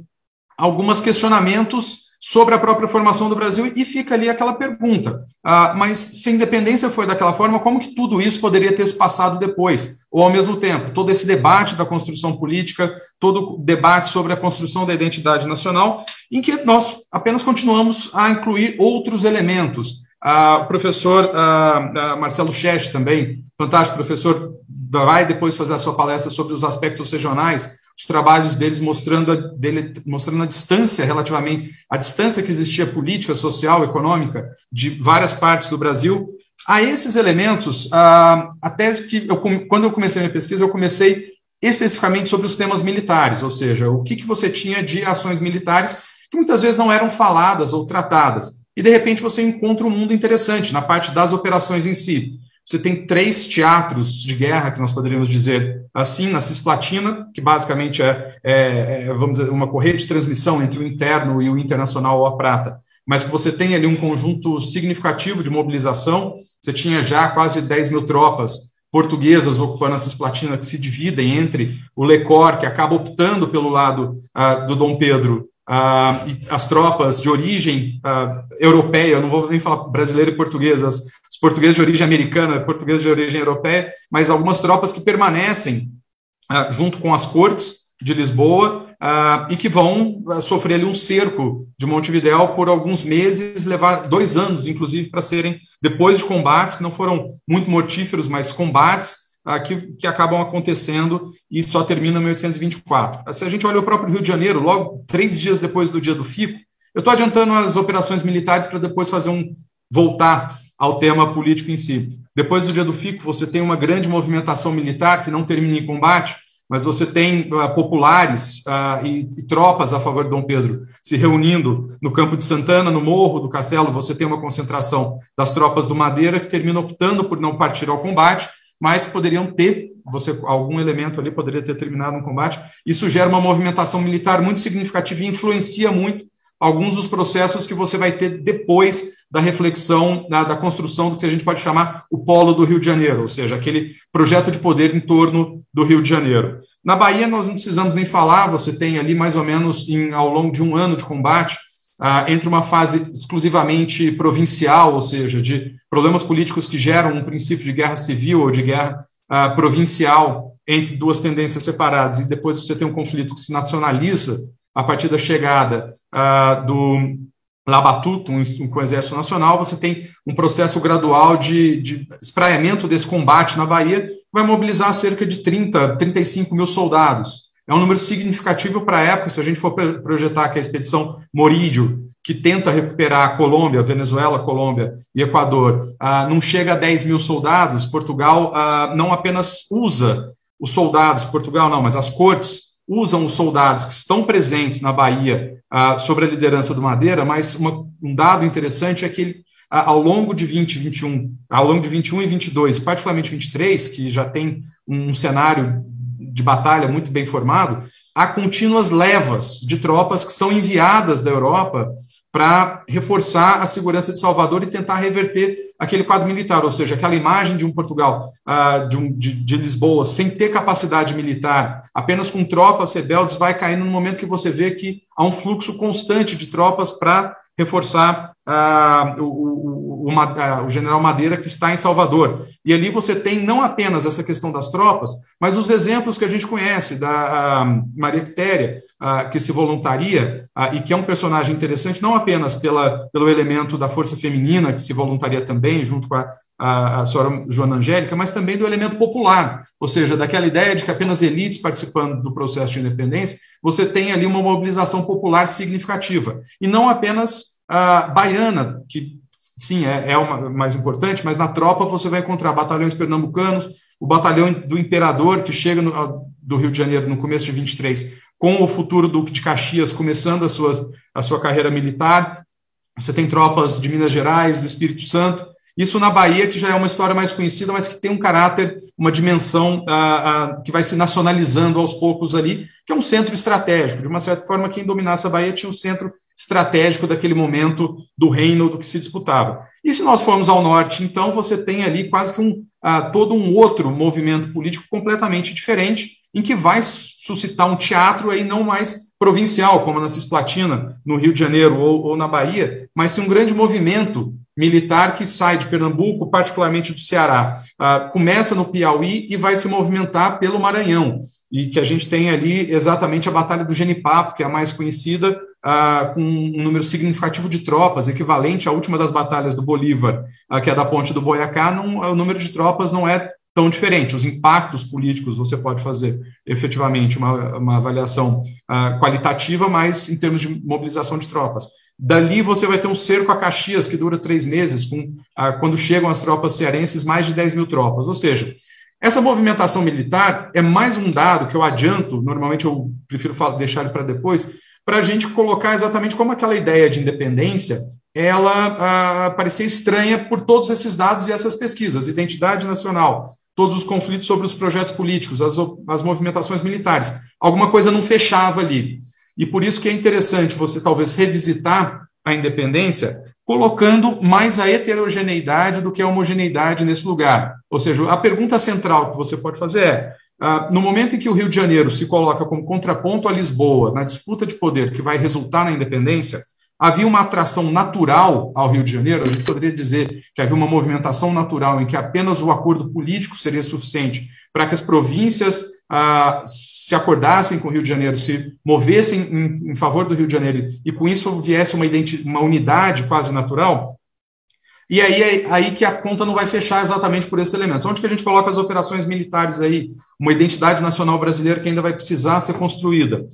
C: alguns questionamentos sobre a própria formação do Brasil e fica ali aquela pergunta, ah, mas se a independência foi daquela forma, como que tudo isso poderia ter se passado depois? Ou ao mesmo tempo, todo esse debate da construção política, todo o debate sobre a construção da identidade nacional, em que nós apenas continuamos a incluir outros elementos, ah, o professor ah, ah, Marcelo Cheste também, fantástico professor, vai depois fazer a sua palestra sobre os aspectos regionais, os trabalhos deles mostrando a, dele, mostrando a distância relativamente, a distância que existia política, social, econômica de várias partes do Brasil. A esses elementos, a, a tese que eu, quando eu comecei minha pesquisa, eu comecei especificamente sobre os temas militares, ou seja, o que, que você tinha de ações militares que muitas vezes não eram faladas ou tratadas e de repente você encontra um mundo interessante na parte das operações em si. Você tem três teatros de guerra, que nós poderíamos dizer assim, na Cisplatina, que basicamente é, é, é vamos dizer, uma correia de transmissão entre o interno e o internacional ou a prata, mas que você tem ali um conjunto significativo de mobilização. Você tinha já quase 10 mil tropas portuguesas ocupando a Cisplatina, que se dividem entre o Lecor, que acaba optando pelo lado uh, do Dom Pedro, ah, as tropas de origem ah, europeia, não vou nem falar brasileiro e português, as, os portugueses de origem americana, portugueses de origem europeia, mas algumas tropas que permanecem ah, junto com as cortes de Lisboa e que vão sofrer ali um cerco de Montevidéu por alguns meses, levar dois anos, inclusive, para serem, depois de combates, que não foram muito mortíferos, mas combates, que, que, acabam acontecendo e só termina em 1824. Se a gente olha o próprio Rio de Janeiro, logo três dias depois do dia do FICO, eu estou adiantando as operações militares para depois fazer um voltar ao tema político em si. Depois do dia do FICO, você tem uma grande movimentação militar que não termina em combate, mas você tem uh, populares uh, e, e, tropas a favor de Dom Pedro se reunindo no Campo de Santana, no Morro do Castelo. Você tem uma concentração das tropas do Madeira que termina optando por não partir ao combate mas poderiam ter, você algum elemento ali poderia ter terminado um combate. Isso gera uma movimentação militar muito significativa e influencia muito alguns dos processos que você vai ter depois da reflexão, da, da, construção do que a gente pode chamar o polo do Rio de Janeiro, ou seja, aquele projeto de poder em torno do Rio de Janeiro. Na Bahia, nós não precisamos nem falar, você tem ali mais ou menos em, ao longo de um ano de combate, ah, entre uma fase exclusivamente provincial, ou seja, de problemas políticos que geram um princípio de guerra civil ou de guerra ah, provincial entre duas tendências separadas, e depois você tem um conflito que se nacionaliza a partir da chegada ah, do Labatuto um, com o Exército Nacional, você tem um processo gradual de, de espraiamento desse combate na Bahia, que vai mobilizar cerca de 30, 35 mil soldados. É um número significativo para a época, se a gente for projetar que a expedição Morídio, que tenta recuperar a Colômbia, Venezuela, Colômbia e Equador, ah, não chega a 10 mil soldados, Portugal ah, não apenas usa os soldados, Portugal não, mas as cortes usam os soldados que estão presentes na Bahia ah, sobre a liderança do Madeira, mas uma, um dado interessante é que ele, ao longo de 20, 21, ao longo de 21 e 22, particularmente 23, que já tem um cenário de batalha muito bem formado, há contínuas levas de tropas que são enviadas da Europa para reforçar a segurança de Salvador e tentar reverter aquele quadro militar, ou seja, aquela imagem de um Portugal, uh, de, um, de, de, Lisboa, sem ter capacidade militar, apenas com tropas rebeldes, vai caindo no momento que você vê que há um fluxo constante de tropas para reforçar uh, o, o, o, o, general Madeira, que está em Salvador. E ali você tem não apenas essa questão das tropas, mas os exemplos que a gente conhece da Maria Quitéria, uh, que se voluntaria, e que é um personagem interessante, não apenas pela, pelo elemento da força feminina, que se voluntaria também, junto com a, a, a senhora Joana Angélica, mas também do elemento popular, ou seja, daquela ideia de que apenas elites participando do processo de independência, você tem ali uma mobilização popular significativa, e não apenas a baiana, que sim, é, é uma mais importante, mas na tropa você vai encontrar batalhões pernambucanos, o batalhão do Imperador, que chega no, do Rio de Janeiro no começo de 23, com o futuro Duque de Caxias começando a sua, a sua carreira militar. Você tem tropas de Minas Gerais, do Espírito Santo, isso na Bahia, que já é uma história mais conhecida, mas que tem um caráter, uma dimensão que vai se nacionalizando aos poucos ali, que é um centro estratégico. De uma certa forma, quem dominasse a Bahia tinha um centro estratégico daquele momento do reino do que se disputava. E se nós formos ao norte, então, você tem ali quase que um, ah, todo um outro movimento político completamente diferente, em que vai suscitar um teatro aí não mais provincial, como na Cisplatina, no Rio de Janeiro ou, ou na Bahia, mas sim um grande movimento militar que sai de Pernambuco, particularmente do Ceará, uh, começa no Piauí e vai se movimentar pelo Maranhão. E que a gente tem ali exatamente a Batalha do Genipapo, que é a mais conhecida, com um número significativo de tropas, equivalente à última das batalhas do Bolívar, uh, que é da Ponte do Boiacá, não, o número de tropas não é tão diferente. Os impactos políticos você pode fazer efetivamente uma, uma avaliação qualitativa, mas em termos de mobilização de tropas. Dali você vai ter um cerco a Caxias, que dura três meses, com, ah, quando chegam as tropas cearenses, mais de 10 mil tropas. Ou seja, essa movimentação militar é mais um dado que eu adianto, normalmente eu prefiro deixar ele para depois, para a gente colocar exatamente como aquela ideia de independência ela ah, parecia estranha por todos esses dados e essas pesquisas, identidade nacional, todos os conflitos sobre os projetos políticos, as, as movimentações militares. Alguma coisa não fechava ali. E por isso que é interessante você talvez revisitar a independência colocando mais a heterogeneidade do que a homogeneidade nesse lugar. Ou seja, a pergunta central que você pode fazer é: no momento em que o Rio de Janeiro se coloca como contraponto a Lisboa na disputa de poder que vai resultar na independência, havia uma atração natural ao Rio de Janeiro, a gente poderia dizer que havia uma movimentação natural em que apenas o acordo político seria suficiente para que as províncias ah, se acordassem com o Rio de Janeiro, se movessem em, em, favor do Rio de Janeiro e com isso viesse uma, uma unidade quase natural, e aí é aí que a conta não vai fechar exatamente por esses elementos. Onde que a gente coloca as operações militares aí? Uma identidade nacional brasileira que ainda vai precisar ser construída.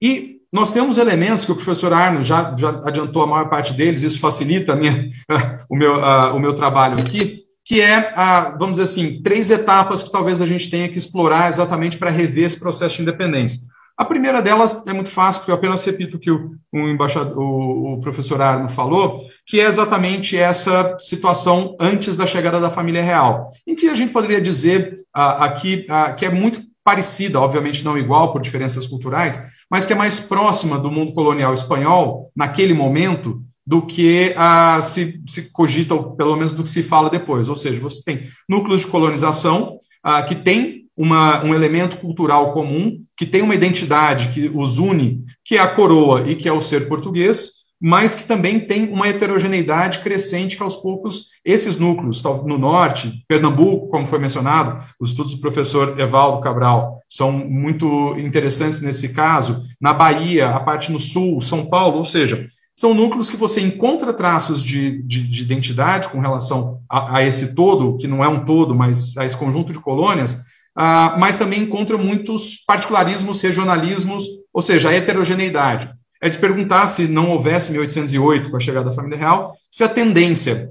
C: E nós temos elementos que o professor Arno já, já adiantou a maior parte deles, isso facilita minha, o, meu, o meu trabalho aqui, que é, vamos dizer assim, três etapas que talvez a gente tenha que explorar exatamente para rever esse processo de independência. A primeira delas é muito fácil, porque eu apenas repito o que o, embaixador, o, o professor Arno falou, que é exatamente essa situação antes da chegada da família real, em que a gente poderia dizer aqui que é muito parecida, obviamente não igual por diferenças culturais, mas que é mais próxima do mundo colonial espanhol naquele momento do que a, se, se cogita, ou pelo menos do que se fala depois. Ou seja, você tem núcleos de colonização a, que tem uma, um elemento cultural comum, que tem uma identidade que os une, que é a coroa e que é o ser português, mas que também tem uma heterogeneidade crescente que aos poucos esses núcleos, no norte, Pernambuco, como foi mencionado, os estudos do professor Evaldo Cabral são muito interessantes nesse caso, na Bahia, a parte no sul, São Paulo, ou seja, são núcleos que você encontra traços de, de, de identidade com relação a, a, esse todo, que não é um todo, mas a esse conjunto de colônias, uh, mas também encontra muitos particularismos, regionalismos, ou seja, a heterogeneidade. É de se perguntar se não houvesse 1808, com a chegada da família real, se a tendência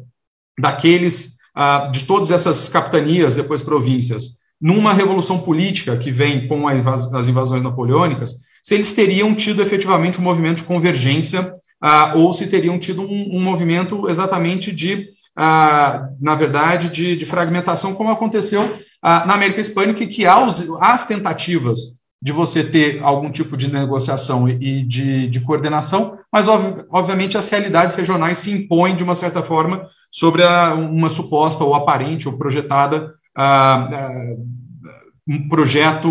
C: daqueles, ah, de todas essas capitanias, depois províncias, numa revolução política que vem com as invasões napoleônicas, se eles teriam tido efetivamente um movimento de convergência ah, ou se teriam tido um, movimento exatamente de, ah, na verdade, de, de, fragmentação, como aconteceu na América Hispânica, que há, os, as tentativas de você ter algum tipo de negociação e de, de coordenação, mas ob, obviamente as realidades regionais se impõem de uma certa forma sobre a, uma suposta ou aparente ou projetada ah, ah, um projeto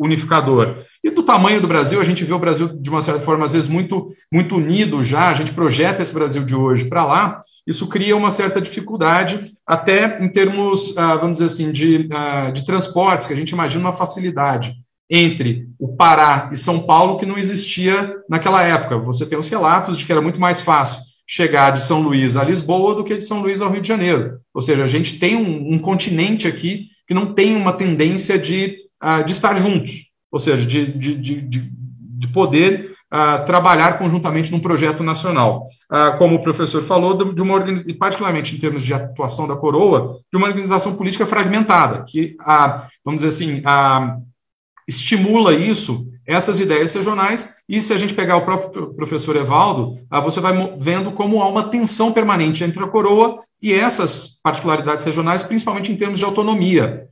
C: unificador. E do tamanho do Brasil, a gente vê o Brasil, de uma certa forma, às vezes muito, muito unido já, a gente projeta esse Brasil de hoje para lá, isso cria uma certa dificuldade, até em termos, ah, vamos dizer assim, de, ah, de transportes, que a gente imagina uma facilidade entre o Pará e São Paulo que não existia naquela época. Você tem os relatos de que era muito mais fácil chegar de São Luís a Lisboa do que de São Luís ao Rio de Janeiro. Ou seja, a gente tem um, um continente aqui que não tem uma tendência de, uh, de estar juntos, ou seja, de, de, de, de poder uh, trabalhar conjuntamente num projeto nacional. Uh, como o professor falou, de uma organização, particularmente em termos de atuação da coroa, de uma organização política fragmentada, que, vamos dizer assim, estimula isso, essas ideias regionais, e se a gente pegar o próprio professor Evaldo, você vai vendo como há uma tensão permanente entre a coroa e essas particularidades regionais, principalmente em termos de autonomia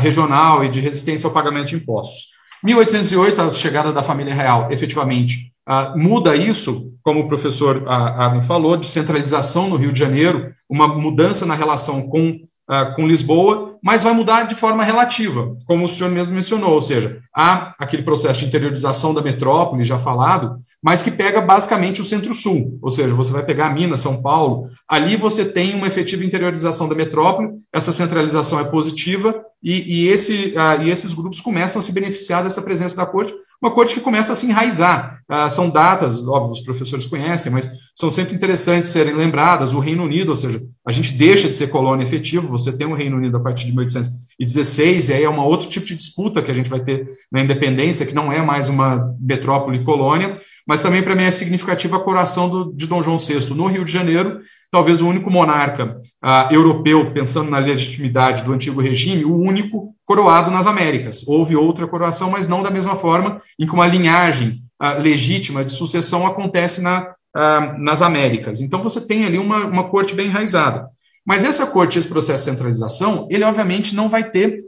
C: regional e de resistência ao pagamento de impostos. 1808, a chegada da família real, efetivamente, muda isso, como o professor Armin falou, de centralização no Rio de Janeiro, uma mudança na relação com uh, com Lisboa, mas vai mudar de forma relativa, como o senhor mesmo mencionou, ou seja, há aquele processo de interiorização da metrópole, já falado, mas que pega basicamente o centro-sul, ou seja, você vai pegar Minas, São Paulo, ali você tem uma efetiva interiorização da metrópole, essa centralização é positiva, e, e, esse, uh, e esses grupos começam a se beneficiar dessa presença da corte, uma corte que começa a se enraizar. Uh, são datas, óbvio, os professores conhecem, mas são sempre interessantes serem lembradas. O Reino Unido, ou seja, a gente deixa de ser colônia efetiva, você tem o Reino Unido a partir de 1816, e aí é um outro tipo de disputa que a gente vai ter na independência, que não é mais uma metrópole colônia, mas também para mim é significativa a coroação do, de Dom João VI no Rio de Janeiro, talvez o único monarca uh, europeu, pensando na legitimidade do antigo regime, o único coroado nas Américas. Houve outra coroação, mas não da mesma forma em que uma linhagem uh, legítima de sucessão acontece na, uh, nas Américas. Então você tem ali uma, uma corte bem enraizada. Mas essa corte, esse processo de centralização, ele obviamente não vai ter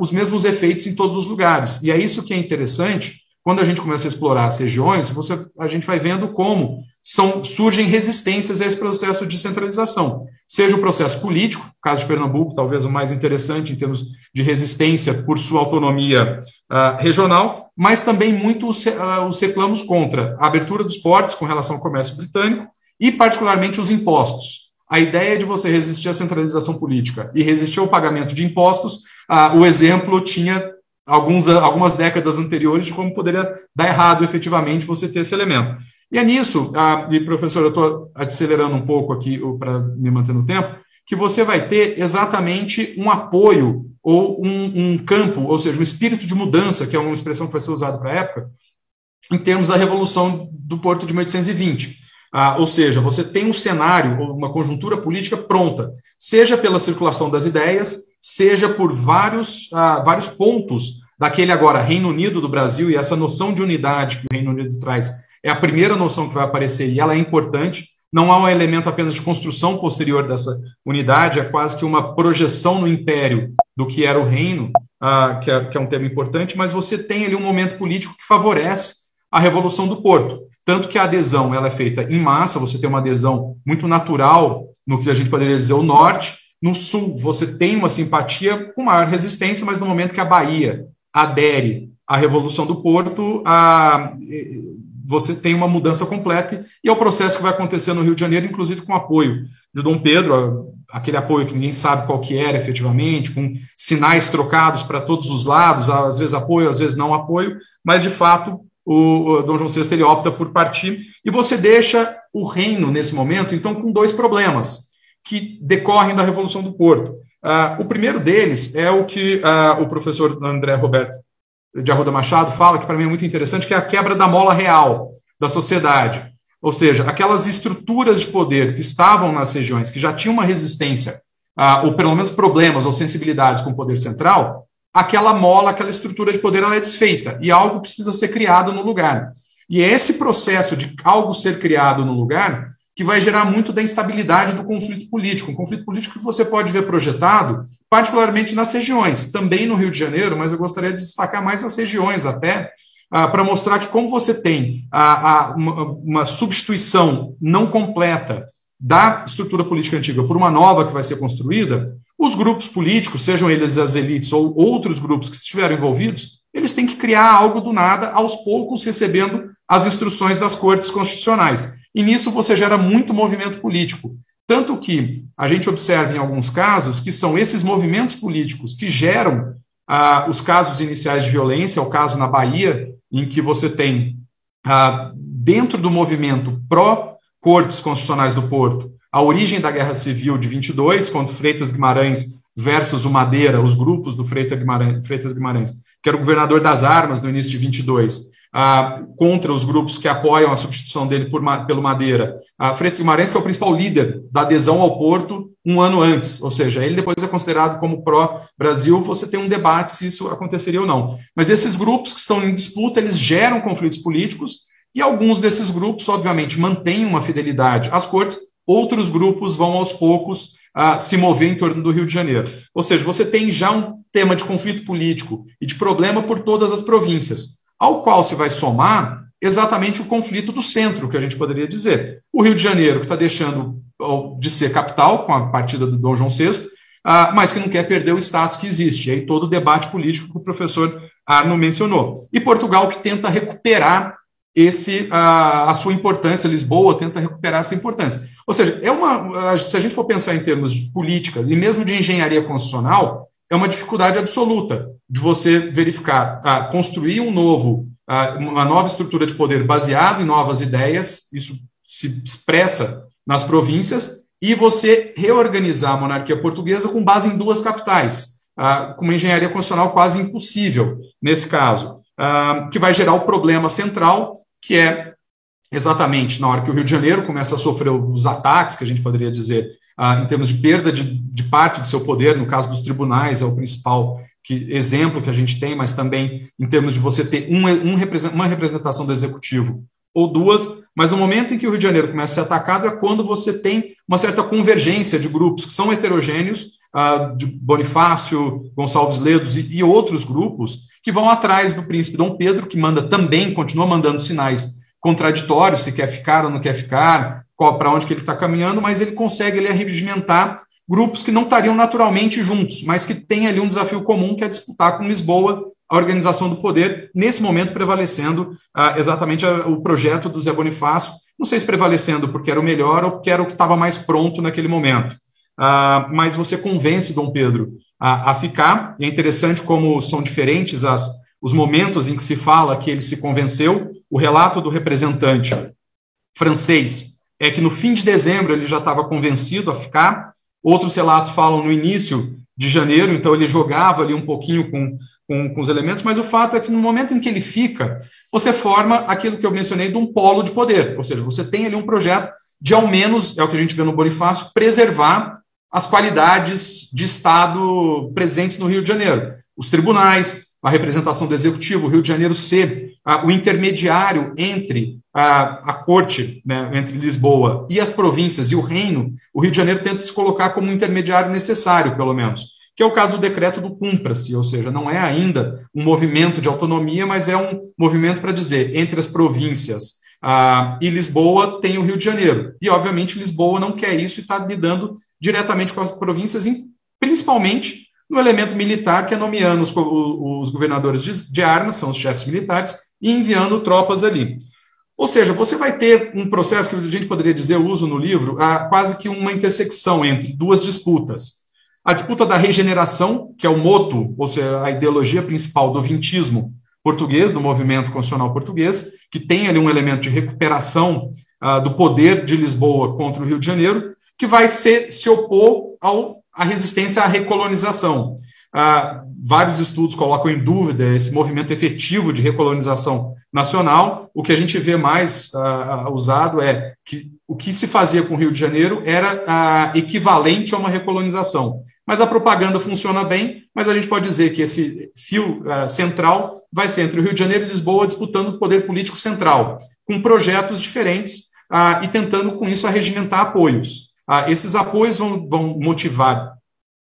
C: os mesmos efeitos em todos os lugares. E é isso que é interessante, quando a gente começa a explorar as regiões, você, a gente vai vendo como são, surgem resistências a esse processo de centralização. Seja o processo político, caso de Pernambuco, talvez o mais interessante em termos de resistência por sua autonomia uh, regional, mas também muito os, uh, os reclamos contra a abertura dos portos com relação ao comércio britânico e, particularmente, os impostos. A ideia de você resistir à centralização política e resistir ao pagamento de impostos, uh, o exemplo tinha alguns, algumas décadas anteriores de como poderia dar errado efetivamente você ter esse elemento. E é nisso, ah, e professor, eu estou acelerando um pouco aqui para me manter no tempo, que você vai ter exatamente um apoio ou um, um, campo, ou seja, um espírito de mudança, que é uma expressão que vai ser usada para a época, em termos da Revolução do Porto de 1820. Ah, ou seja, você tem um cenário, uma conjuntura política pronta, seja pela circulação das ideias, seja por vários, ah, vários pontos daquele agora Reino Unido do Brasil e essa noção de unidade que o Reino Unido traz é a primeira noção que vai aparecer e ela é importante. Não há um elemento apenas de construção posterior dessa unidade, é quase que uma projeção no império do que era o reino, ah, que, é, que é um tema importante, mas você tem ali um momento político que favorece a Revolução do Porto. Tanto que a adesão ela é feita em massa, você tem uma adesão muito natural no que a gente poderia dizer o norte. No sul, você tem uma simpatia com maior resistência, mas no momento que a Bahia adere à Revolução do Porto, a, você tem uma mudança completa e é o processo que vai acontecer no Rio de Janeiro, inclusive com apoio de Dom Pedro, aquele apoio que ninguém sabe qual que era efetivamente, com sinais trocados para todos os lados, às vezes apoio, às vezes não apoio, mas de fato o, Dom João VI ele opta por partir, e você deixa o reino, nesse momento, então, com dois problemas que decorrem da Revolução do Porto. Uh, o primeiro deles é o que uh, o professor André Roberto de Arruda Machado fala, que para mim é muito interessante, que é a quebra da mola real da sociedade. Ou seja, aquelas estruturas de poder que estavam nas regiões, que já tinham uma resistência, uh, ou pelo menos problemas ou sensibilidades com o poder central, aquela mola, aquela estrutura de poder, ela é desfeita e algo precisa ser criado no lugar. E é esse processo de algo ser criado no lugar que vai gerar muito da instabilidade do conflito político. Um conflito político que você pode ver projetado, particularmente nas regiões, também no Rio de Janeiro, mas eu gostaria de destacar mais as regiões até, ah, para mostrar que, como você tem a, a, uma, uma substituição não completa da estrutura política antiga por uma nova que vai ser construída, os grupos políticos, sejam eles as elites ou outros grupos que estiveram envolvidos, eles têm que criar algo do nada, aos poucos recebendo as instruções das cortes constitucionais. E nisso você gera muito movimento político. Tanto que a gente observa em alguns casos que são esses movimentos políticos que geram ah, os casos iniciais de violência, o caso na Bahia, em que você tem, ah, dentro do movimento pró-cortes constitucionais do Porto, a origem da Guerra Civil de 22, contra Freitas Guimarães versus o Madeira, os grupos do Freitas Guimarães, Freitas Guimarães que era o governador das armas no início de 22, ah, contra os grupos que apoiam a substituição dele por, pelo Madeira. Ah, Freitas Guimarães, que é o principal líder da adesão ao Porto um ano antes, ou seja, ele depois é considerado como pró-Brasil, você tem um debate se isso aconteceria ou não. Mas esses grupos que estão em disputa, eles geram conflitos políticos, e alguns desses grupos, obviamente, mantêm uma fidelidade às cortes, outros grupos vão aos poucos uh, se mover em torno do Rio de Janeiro. Ou seja, você tem já um tema de conflito político e de problema por todas as províncias, ao qual se vai somar exatamente o conflito do centro, que a gente poderia dizer. O Rio de Janeiro, que está deixando de ser capital com a partida do Dom João VI, uh, mas que não quer perder o status que existe. E aí todo o debate político que o professor Arno mencionou. E Portugal, que tenta recuperar esse a, a, sua importância, Lisboa tenta recuperar essa importância. Ou seja, é uma, se a gente for pensar em termos de políticas e mesmo de engenharia constitucional, é uma dificuldade absoluta de você verificar, construir um novo, uma nova estrutura de poder baseado em novas ideias, isso se expressa nas províncias, e você reorganizar a monarquia portuguesa com base em duas capitais, com uma engenharia constitucional quase impossível nesse caso. que vai gerar o problema central, que é exatamente na hora que o Rio de Janeiro começa a sofrer os ataques, que a gente poderia dizer, ah, em termos de perda de, de, parte de seu poder, no caso dos tribunais, é o principal que, exemplo que a gente tem, mas também em termos de você ter um, um, uma representação do executivo ou duas, mas no momento em que o Rio de Janeiro começa a ser atacado é quando você tem uma certa convergência de grupos que são heterogêneos, ah, de Bonifácio, Gonçalves Ledos e, e outros grupos, que vão atrás do príncipe Dom Pedro, que manda também, continua mandando sinais contraditórios, se quer ficar ou não quer ficar, para onde que ele está caminhando, mas ele consegue ele, regimentar grupos que não estariam naturalmente juntos, mas que têm ali um desafio comum, que é disputar com Lisboa a organização do poder, nesse momento prevalecendo ah, exatamente a, o projeto do Zé Bonifácio, não sei se prevalecendo porque era o melhor ou porque era o que estava mais pronto naquele momento. Ah, mas você convence Dom Pedro a, a ficar. E é interessante como são diferentes as, os momentos em que se fala que ele se convenceu. O relato do representante francês é que no fim de dezembro ele já estava convencido a ficar. Outros relatos falam no início de janeiro, então ele jogava ali um pouquinho com, com, com, os elementos, mas o fato é que no momento em que ele fica, você forma aquilo que eu mencionei de um polo de poder, ou seja, você tem ali um projeto de ao menos, é o que a gente vê no Bonifácio, preservar as qualidades de Estado presentes no Rio de Janeiro. Os tribunais, a representação do executivo, o Rio de Janeiro ser o intermediário entre a, a corte, né, entre Lisboa e as províncias e o reino, o Rio de Janeiro tenta se colocar como um intermediário necessário, pelo menos, que é o caso do decreto do cumpra-se, ou seja, não é ainda um movimento de autonomia, mas é um movimento para dizer entre as províncias ah, e Lisboa tem o Rio de Janeiro. E, obviamente, Lisboa não quer isso e está lidando diretamente com as províncias, principalmente no elemento militar, que é nomeando os, os governadores de, de, armas, são os chefes militares, e enviando tropas ali. Ou seja, você vai ter um processo que a gente poderia dizer, eu uso no livro, a, quase que uma intersecção entre duas disputas. A disputa da regeneração, que é o moto, ou seja, a ideologia principal do vintismo português, do movimento constitucional português, que tem ali um elemento de recuperação uh, do poder de Lisboa contra o Rio de Janeiro, que vai ser, se opor ao, à resistência à recolonização. Ah, vários estudos colocam em dúvida esse movimento efetivo de recolonização nacional. O que a gente vê mais ah, usado é que o que se fazia com o Rio de Janeiro era ah, equivalente a uma recolonização. Mas a propaganda funciona bem, mas a gente pode dizer que esse fio ah, central vai ser entre o Rio de Janeiro e Lisboa disputando o poder político central, com projetos diferentes, ah, e tentando com isso arregimentar apoios. Ah, esses apoios vão, vão motivar,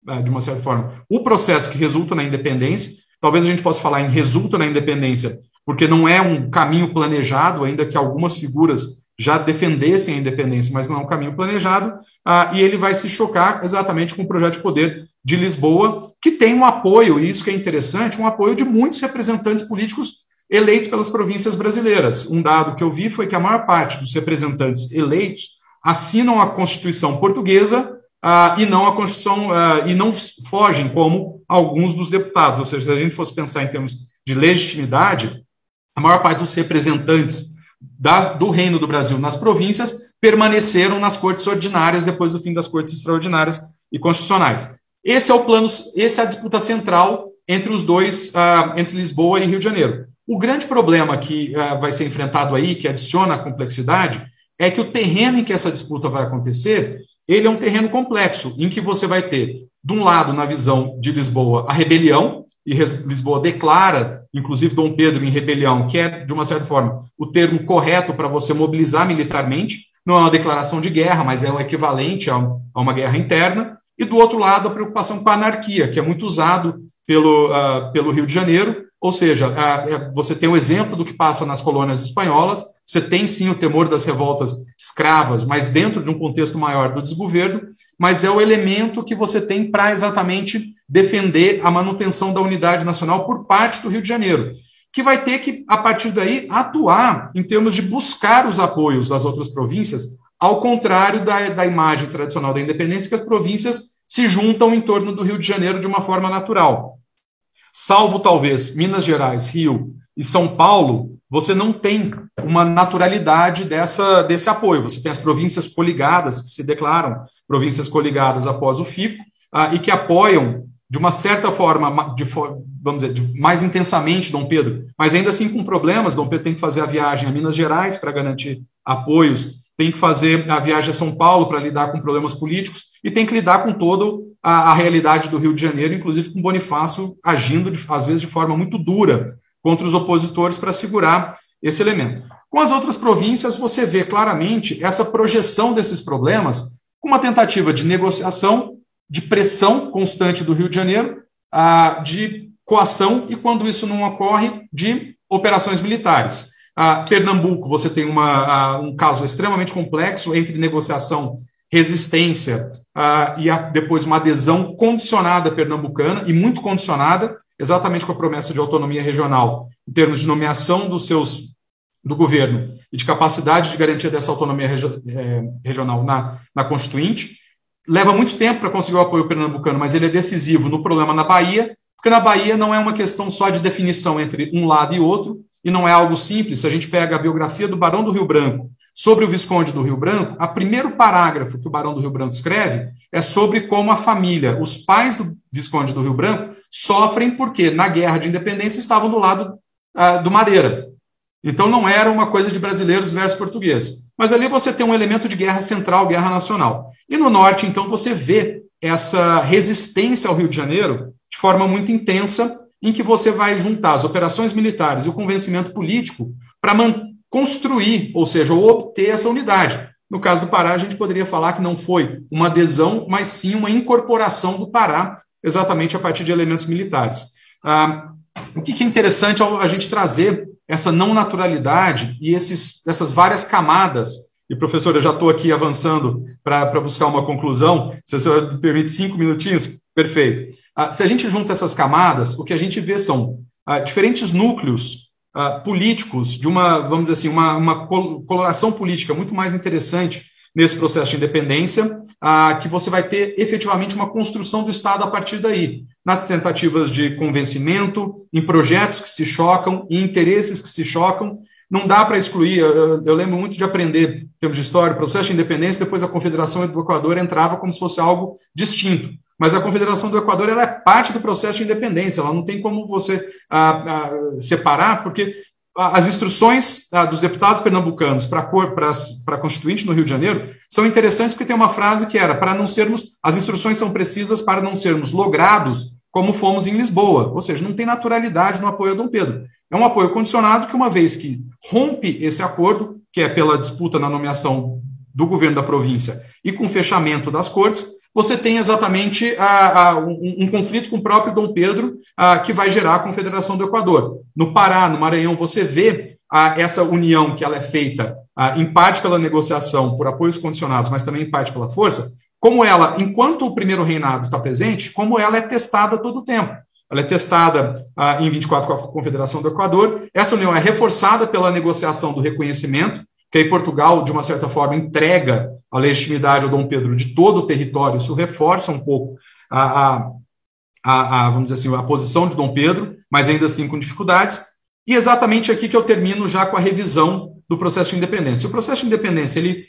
C: ah, de uma certa forma, o processo que resulta na independência. Talvez a gente possa falar em resulta na independência, porque não é um caminho planejado, ainda que algumas figuras já defendessem a independência, mas não é um caminho planejado, ah, e ele vai se chocar exatamente com o projeto de poder de Lisboa, que tem um apoio, e isso que é interessante, um apoio de muitos representantes políticos eleitos pelas províncias brasileiras. Um dado que eu vi foi que a maior parte dos representantes eleitos assinam a Constituição portuguesa ah, e não a Constituição ah, e não fogem como alguns dos deputados. Ou seja, se a gente fosse pensar em termos de legitimidade, a maior parte dos representantes das, do Reino do Brasil nas províncias permaneceram nas cortes ordinárias depois do fim das cortes extraordinárias e constitucionais. Esse é o plano, essa é a disputa central entre os dois, uh, entre Lisboa e Rio de Janeiro. O grande problema que uh, vai ser enfrentado aí, que adiciona a complexidade, é que o terreno em que essa disputa vai acontecer, ele é um terreno complexo, em que você vai ter, de um lado, na visão de Lisboa, a rebelião, e Lisboa declara, inclusive Dom Pedro em rebelião, que é, de uma certa forma, o termo correto para você mobilizar militarmente, não é uma declaração de guerra, mas é o equivalente a, uma guerra interna, e do outro lado, a preocupação com a anarquia, que é muito usado pelo, uh, pelo Rio de Janeiro, ou seja, uh, você tem o um exemplo do que passa nas colônias espanholas, você tem sim o temor das revoltas escravas, mas dentro de um contexto maior do desgoverno, mas é o elemento que você tem para exatamente defender a manutenção da unidade nacional por parte do Rio de Janeiro, que vai ter que, a partir daí, atuar em termos de buscar os apoios das outras províncias, ao contrário da, da imagem tradicional da independência, que as províncias se juntam em torno do Rio de Janeiro de uma forma natural. Salvo talvez Minas Gerais, Rio e São Paulo, você não tem uma naturalidade dessa, desse apoio. Você tem as províncias coligadas, que se declaram províncias coligadas após o FICO, ah, e que apoiam, de uma certa forma, de, vamos dizer, de, mais intensamente Dom Pedro, mas ainda assim com problemas. Dom Pedro tem que fazer a viagem a Minas Gerais para garantir apoios tem que fazer a viagem a São Paulo para lidar com problemas políticos e tem que lidar com toda a, a, realidade do Rio de Janeiro, inclusive com Bonifácio agindo, de, às vezes, de forma muito dura contra os opositores para segurar esse elemento. Com as outras províncias, você vê claramente essa projeção desses problemas com uma tentativa de negociação, de pressão constante do Rio de Janeiro, de coação e, quando isso não ocorre, de operações militares. Pernambuco, você tem uma, um caso extremamente complexo entre negociação, resistência e a, depois uma adesão condicionada pernambucana, e muito condicionada, exatamente com a promessa de autonomia regional, em termos de nomeação dos seus do governo e de capacidade de garantia dessa autonomia regio, é, regional na, na Constituinte. Leva muito tempo para conseguir o apoio pernambucano, mas ele é decisivo no problema na Bahia, porque na Bahia não é uma questão só de definição entre um lado e outro, e não é algo simples. Se a gente pega a biografia do Barão do Rio Branco sobre o Visconde do Rio Branco, o primeiro parágrafo que o Barão do Rio Branco escreve é sobre como a família, os pais do Visconde do Rio Branco, sofrem porque na guerra de independência estavam do lado uh, do Madeira. Então não era uma coisa de brasileiros versus portugueses. Mas ali você tem um elemento de guerra central, guerra nacional. E no norte, então, você vê essa resistência ao Rio de Janeiro de forma muito intensa, em que você vai juntar as operações militares e o convencimento político para construir, ou seja, obter essa unidade. No caso do Pará, a gente poderia falar que não foi uma adesão, mas sim uma incorporação do Pará, exatamente a partir de elementos militares. Ah, o que é interessante a gente trazer essa não naturalidade e esses, essas várias camadas. E, professor, eu já estou aqui avançando para buscar uma conclusão. Se você me permite cinco minutinhos, perfeito. Ah, se a gente junta essas camadas, o que a gente vê são ah, diferentes núcleos ah, políticos de uma, vamos dizer assim, uma, uma coloração política muito mais interessante nesse processo de independência, que você vai ter efetivamente uma construção do Estado a partir daí, nas tentativas de convencimento, em projetos que se chocam, em interesses que se chocam, não dá para excluir. Eu, eu, lembro muito de aprender, em termos de história, o processo de independência, depois a Confederação do Equador entrava como se fosse algo distinto. Mas a Confederação do Equador ela é parte do processo de independência, ela não tem como você ah, ah, separar, porque as instruções ah, dos deputados pernambucanos para a Constituinte no Rio de Janeiro são interessantes porque tem uma frase que era para não sermos, as instruções são precisas para não sermos logrados como fomos em Lisboa, ou seja, não tem naturalidade no apoio a Dom Pedro. É um apoio condicionado que, uma vez que rompe esse acordo, que é pela disputa na nomeação do governo da província e com fechamento das cortes, você tem exatamente a, a, um, um, conflito com o próprio Dom Pedro, a, que vai gerar a Confederação do Equador. No Pará, no Maranhão, você vê essa união que ela é feita, em parte pela negociação, por apoios condicionados, mas também em parte pela força, como ela, enquanto o primeiro reinado está presente, como ela é testada todo o tempo. Ela é testada ah, em 24 com a Confederação do Equador. Essa união é reforçada pela negociação do reconhecimento, que aí Portugal, de uma certa forma, entrega a legitimidade ao Dom Pedro de todo o território. Isso reforça um pouco a, a, a, a vamos dizer assim, a posição de Dom Pedro, mas ainda assim com dificuldades. E exatamente aqui que eu termino já com a revisão do processo de independência. O processo de independência, ele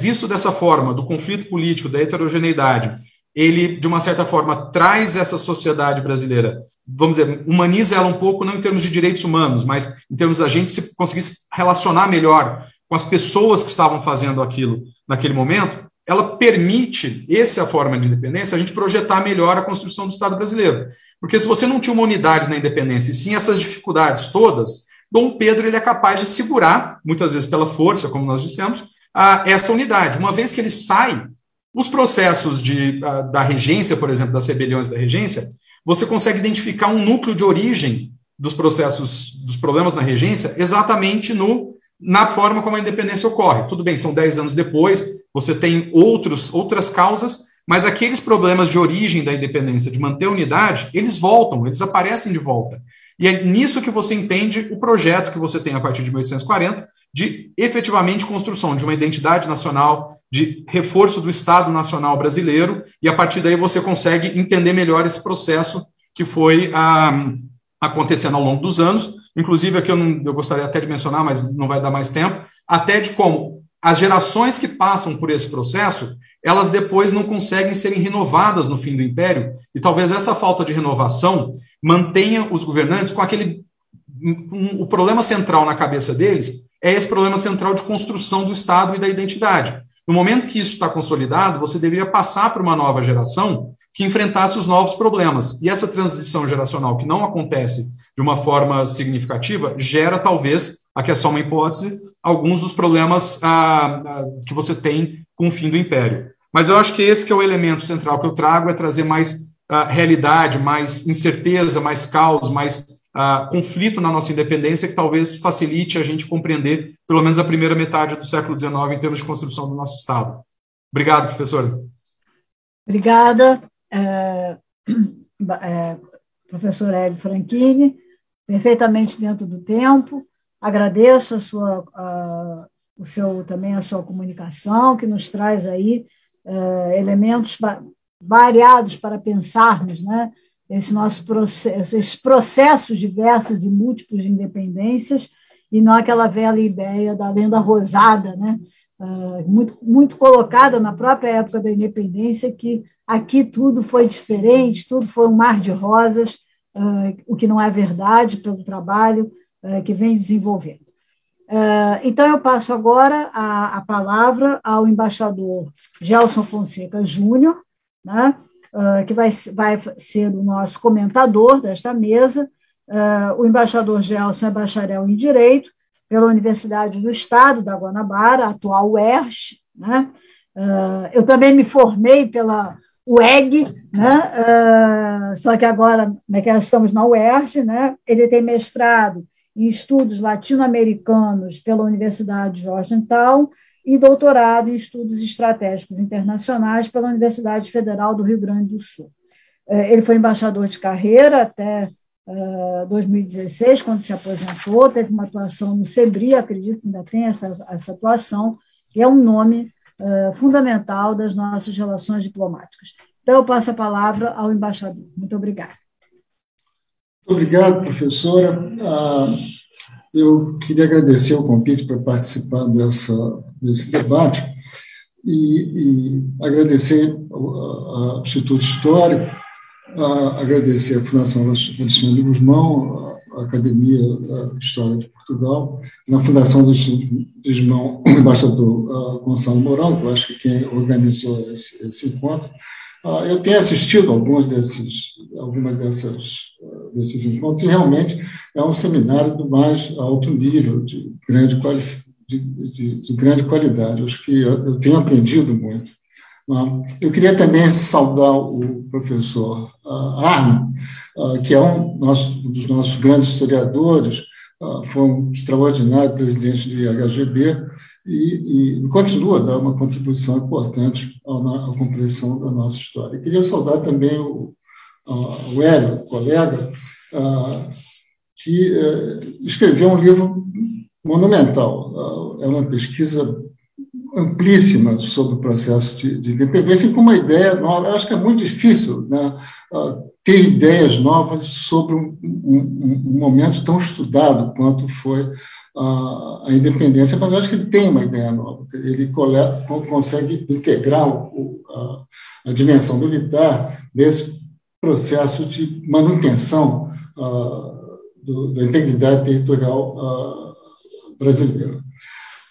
C: visto dessa forma, do conflito político, da heterogeneidade, ele, de uma certa forma, traz essa sociedade brasileira, vamos dizer, humaniza ela um pouco, não em termos de direitos humanos, mas em termos da gente se conseguir se relacionar melhor com as pessoas que estavam fazendo aquilo naquele momento, ela permite, essa é a forma de independência, a gente projetar melhor a construção do Estado brasileiro. Porque se você não tinha uma unidade na independência, e sim essas dificuldades todas, Dom Pedro ele é capaz de segurar, muitas vezes pela força, como nós dissemos, a essa unidade. Uma vez que ele sai, os processos de, da regência, por exemplo, das rebeliões da regência, você consegue identificar um núcleo de origem dos processos, dos problemas na regência, exatamente no na forma como a independência ocorre. Tudo bem, são 10 anos depois, você tem outros, outras causas, mas aqueles problemas de origem da independência, de manter a unidade, eles voltam, eles aparecem de volta. E é nisso que você entende o projeto que você tem a partir de 1840, de efetivamente construção de uma identidade nacional, de reforço do Estado Nacional brasileiro, e a partir daí você consegue entender melhor esse processo que foi ah, acontecendo ao longo dos anos. Inclusive, aqui eu, não, eu gostaria até de mencionar, mas não vai dar mais tempo, até de como as gerações que passam por esse processo, elas depois não conseguem serem renovadas no fim do império, e talvez essa falta de renovação mantenha os governantes com aquele. Um, o problema central na cabeça deles é esse problema central de construção do Estado e da identidade. No momento que isso está consolidado, você deveria passar para uma nova geração que enfrentasse os novos problemas. E essa transição geracional que não acontece de uma forma significativa gera, talvez, aqui é só uma hipótese, alguns dos problemas ah, ah, que você tem com o fim do império. Mas eu acho que esse que é o elemento central que eu trago, é trazer mais ah, realidade, mais incerteza, mais caos, mais conflito na nossa independência que talvez facilite a gente compreender pelo menos a primeira metade do século XIX em termos de construção do nosso Estado. Obrigado, professora.
A: Obrigada, é, é, professor Hélio Franchini, perfeitamente dentro do tempo. Agradeço a sua, a, o seu, também a sua comunicação, que nos traz aí é, elementos variados para pensarmos, né? esse nosso processo, esses processos diversos e múltiplos de independências, e não aquela velha ideia da lenda rosada, né? Uh, muito, muito colocada na própria época da independência, que aqui tudo foi diferente, tudo foi um mar de rosas, uh, o que não é verdade pelo trabalho uh, que vem desenvolvendo. então, eu passo agora a, a palavra ao embaixador Gelson Fonseca Júnior, né? que vai, vai ser o nosso comentador desta mesa. O embaixador Gelson é bacharel em Direito pela Universidade do Estado da Guanabara, atual UERJ. Né? Eu também me formei pela UEG, né? só que agora né, que estamos na UERJ. Né? Ele tem mestrado em estudos latino-americanos pela Universidade de Georgetown e doutorado em Estudos Estratégicos Internacionais pela Universidade Federal do Rio Grande do Sul. É, ele foi embaixador de carreira até 2016, é, quando se aposentou, teve uma atuação no SEBRI, acredito que ainda tem essa, essa atuação, que é um nome fundamental das nossas relações diplomáticas. Então, eu passo a palavra ao embaixador. Muito obrigada.
D: Muito obrigado, professora. Ah, eu queria agradecer o convite para participar dessa, desse debate e, e agradecer ao, Instituto Histórico, agradecer à Fundação Alexandre Guzmão, Academia de História de Portugal, na Fundação do Instituto Guzmão, o embaixador Gonçalo Mourão, que eu acho que quem organizou esse, esse encontro. Ah, eu tenho assistido alguns desses, algumas dessas desses encontros, e realmente é um seminário do mais alto nível, de grande de, de, de grande qualidade. Acho que eu, eu tenho aprendido muito. Eu queria também saudar o professor Arno, que é um, um dos nossos grandes historiadores, foi um extraordinário presidente do IHGB e, e continua a dar uma contribuição importante à, compreensão da nossa história. Queria saudar também o, o Hélio, colega, que eh, escreveu um livro monumental. É uma pesquisa amplíssima sobre o processo de, de independência e com uma ideia nova. Eu acho que é muito difícil né, ter ideias novas sobre um, um, um, momento tão estudado quanto foi a, a, independência, mas eu acho que ele tem uma ideia nova. Ele coleta, consegue integrar o, a, a, dimensão militar desse processo de manutenção uh, do, da integridade territorial uh, brasileira.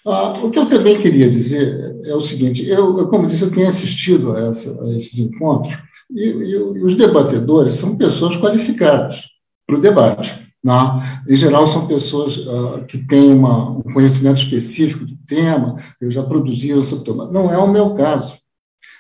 D: Ah, o que eu também queria dizer é o seguinte: eu, como disse, eu tenho assistido a, essa, a esses encontros e, e, os debatedores são pessoas qualificadas para o debate. Né? Em geral, são pessoas uh, que têm uma, um conhecimento específico do tema, eu já produziram sobre o tema. Não é o meu caso.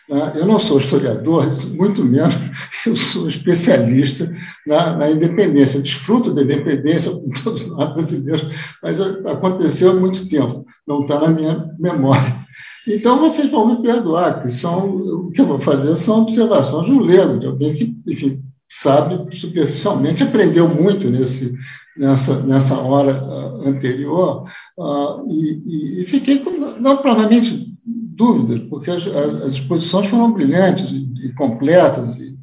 D: Né? Eu não sou historiador, muito menos eu sou especialista na, na independência. Eu desfruto da independência, todos nós brasileiros, mas aconteceu há muito tempo, não está na minha memória. Então, vocês vão me perdoar, que são, o que eu vou fazer são observações de um leigo, de alguém que, enfim, sabe superficialmente, aprendeu muito nesse, nessa, nessa hora uh, anterior, uh, e, e, fiquei com, não provavelmente dúvidas, porque as, as, exposições foram brilhantes e, e completas e,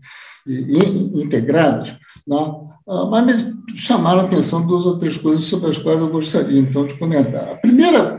D: e, integradas, não? Né? Ah, mas me chamaram a atenção duas ou três coisas sobre as quais eu gostaria, então, de comentar. A primeira,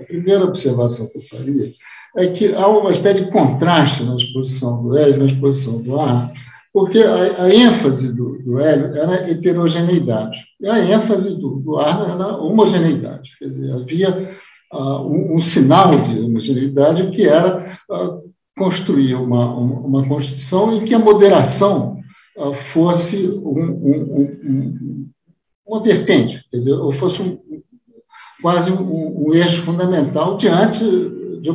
D: a primeira observação que eu faria é que há uma espécie de contraste na exposição do Hélio e na exposição do Arno, porque a, a ênfase do, do, Hélio era heterogeneidade, e a ênfase do, do era homogeneidade. Quer dizer, havia um, um, sinal de homogeneidade que era uh, construir uma, uma, Constituição em que a moderação uh, fosse um, um, uma vertente, quer dizer, ou fosse quase um, eixo fundamental diante de,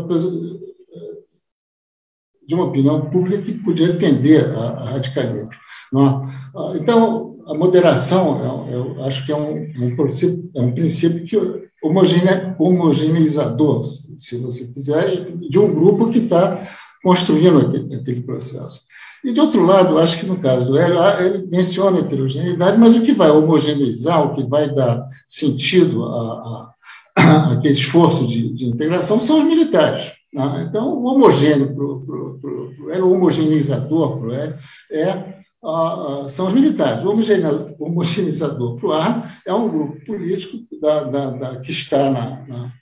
D: de uma opinião pública que podia tender a, a radicalismo. É? Então, a moderação, eu, eu acho que é um, é um, princípio, é um princípio que homogene, homogeneizador, se você quiser, de um grupo que está construindo aquele, aquele, processo. E, de outro lado, acho que no caso do Hélio, ah, ele menciona a heterogeneidade, mas o que vai homogeneizar, o que vai dar sentido a, a, a aquele esforço de, de, integração são os militares. Né? Então, o homogêneo para o Hélio, o homogeneizador para o Hélio é são os militares. O homogeneizador para o ar é um grupo político da, da, da, que, está na, na,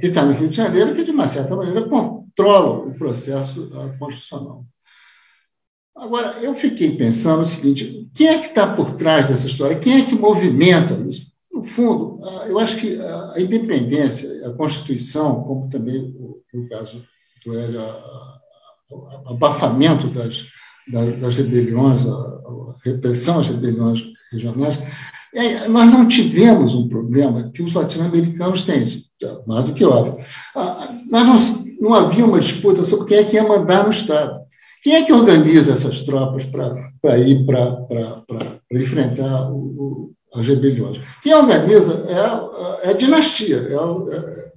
D: que está no Rio de Janeiro, que, de uma certa maneira, controla o processo constitucional. Agora, eu fiquei pensando o seguinte: quem é que está por trás dessa história? Quem é que movimenta isso? No fundo, eu acho que a independência, a Constituição, como também no caso do Hélio, o abafamento das, das rebeliões, a repressão às rebeliões regionais, nós não tivemos um problema que os latino-americanos têm, é mais do que óbvio. Ah, nós não, não havia uma disputa sobre quem é que ia mandar no Estado. Quem é que organiza essas tropas para ir para enfrentar o, o, as rebeliões? Quem organiza é, é a dinastia, é,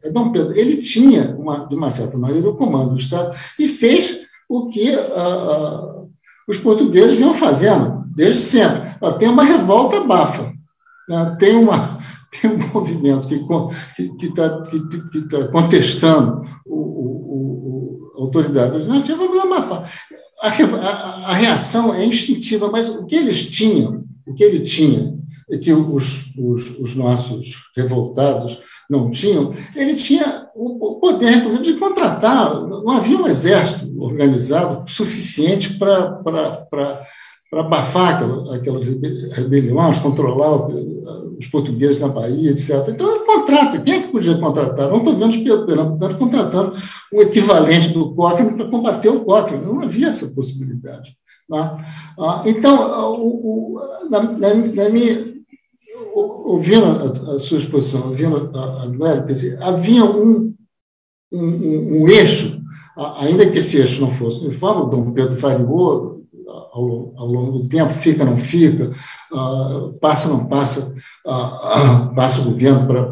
D: é, é Dom Pedro. Ele tinha, uma, de uma certa maneira, o comando do Estado e fez o que a, os portugueses vinham fazendo desde sempre. Tem uma revolta bafa, né? tem, uma, tem um movimento que está que, que que tá contestando o, o, o, a autoridade. Uma, a, a, a reação é instintiva, mas o que eles tinham, o que ele tinha, e que os, os, os, nossos revoltados não tinham, ele tinha o poder, inclusive, de contratar. Não havia um exército organizado suficiente para abafar aquelas rebeliões, controlar os portugueses na Bahia, etc. Então, ele contrata. Quem é que podia contratar? Não estou vendo os pernambucanos contratando o equivalente do Cochrane para combater o Cochrane. Não havia essa possibilidade. Né? Então, o, o, na, na, na minha ouvindo a, a, sua exposição, ouvindo a, a duelo, quer dizer, havia um, um, um, um eixo, ainda que esse eixo não fosse uniforme, o Dom Pedro variou ao, ao, longo do tempo, fica, não fica, uh, passa, não passa, uh, uh, passa o governo para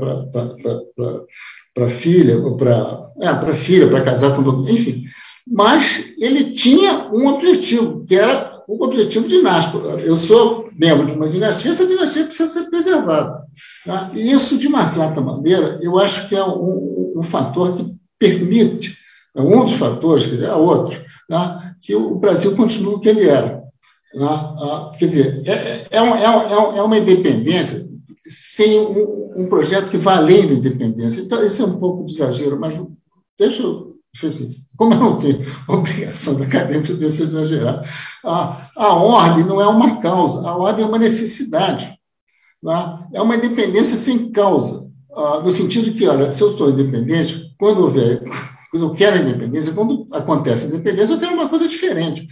D: a filha, para é, filha, para casar com enfim. Mas ele tinha um objetivo, que era o objetivo dinástico. Eu sou membro de uma dinastia, essa dinastia precisa ser preservada. Tá? E isso, de uma certa maneira, eu acho que é um, um fator que permite, é um dos fatores, quer dizer, há outros, né, que o Brasil continue o que ele era. Né? Ah, quer dizer, é, é, é, é, é uma independência sem um, um, projeto que vá além da independência. Então, isso é um pouco de exagero, mas deixa eu. Como eu não tenho obrigação da acadêmica de exagerar, a, a ordem não é uma causa, a ordem é uma necessidade. Né? É uma independência sem causa, ah, no sentido que, olha, se eu estou independente, quando houver quando eu quero a independência, quando acontece a independência, eu quero uma coisa diferente.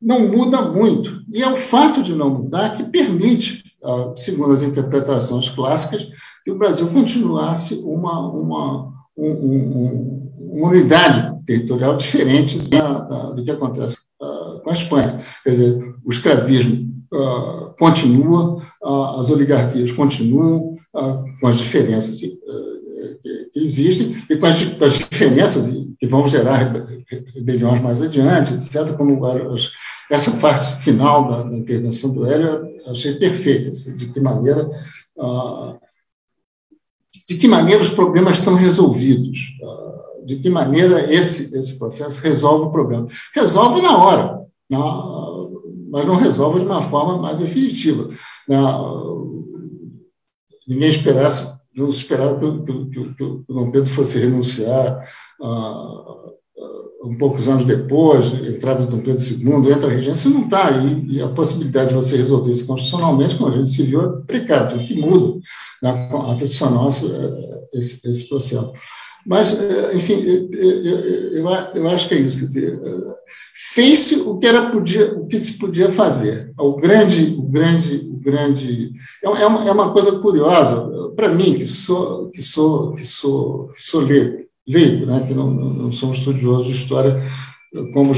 D: Não muda muito. E é o fato de não mudar que permite, ah, segundo as interpretações clássicas, que o Brasil continuasse uma, uma, um, um, uma unidade territorial diferente da, da, do que acontece uh, com a Espanha. Quer dizer, o escravismo uh, continua, uh, as oligarquias continuam, com as diferenças que existem e com as, com as diferenças que vão gerar rebeliões mais adiante, etc., como essa parte final da, da intervenção do Hélio, achei perfeita, assim, de que maneira de que maneira os problemas estão resolvidos, de que maneira esse, esse processo resolve o problema. Resolve na hora, mas não resolve de uma forma mais definitiva. Ninguém esperasse não esperava que, que, que, o Dom Pedro fosse renunciar ah, um poucos anos depois, entrava Dom Pedro II, entra a regência, não está aí, e a possibilidade de você resolver isso constitucionalmente, como a gente se viu, é precária, tudo que muda na né, constitucional esse, esse processo. Mas, eh, enfim, eu, eu, eu, acho que é isso, quer dizer, fez-se o que era podia, o que se podia fazer. O grande, o grande, o grande é, uma, é uma coisa curiosa para mim que sou que sou que sou que sou leigo, leigo né? Que não, não sou um estudioso de história como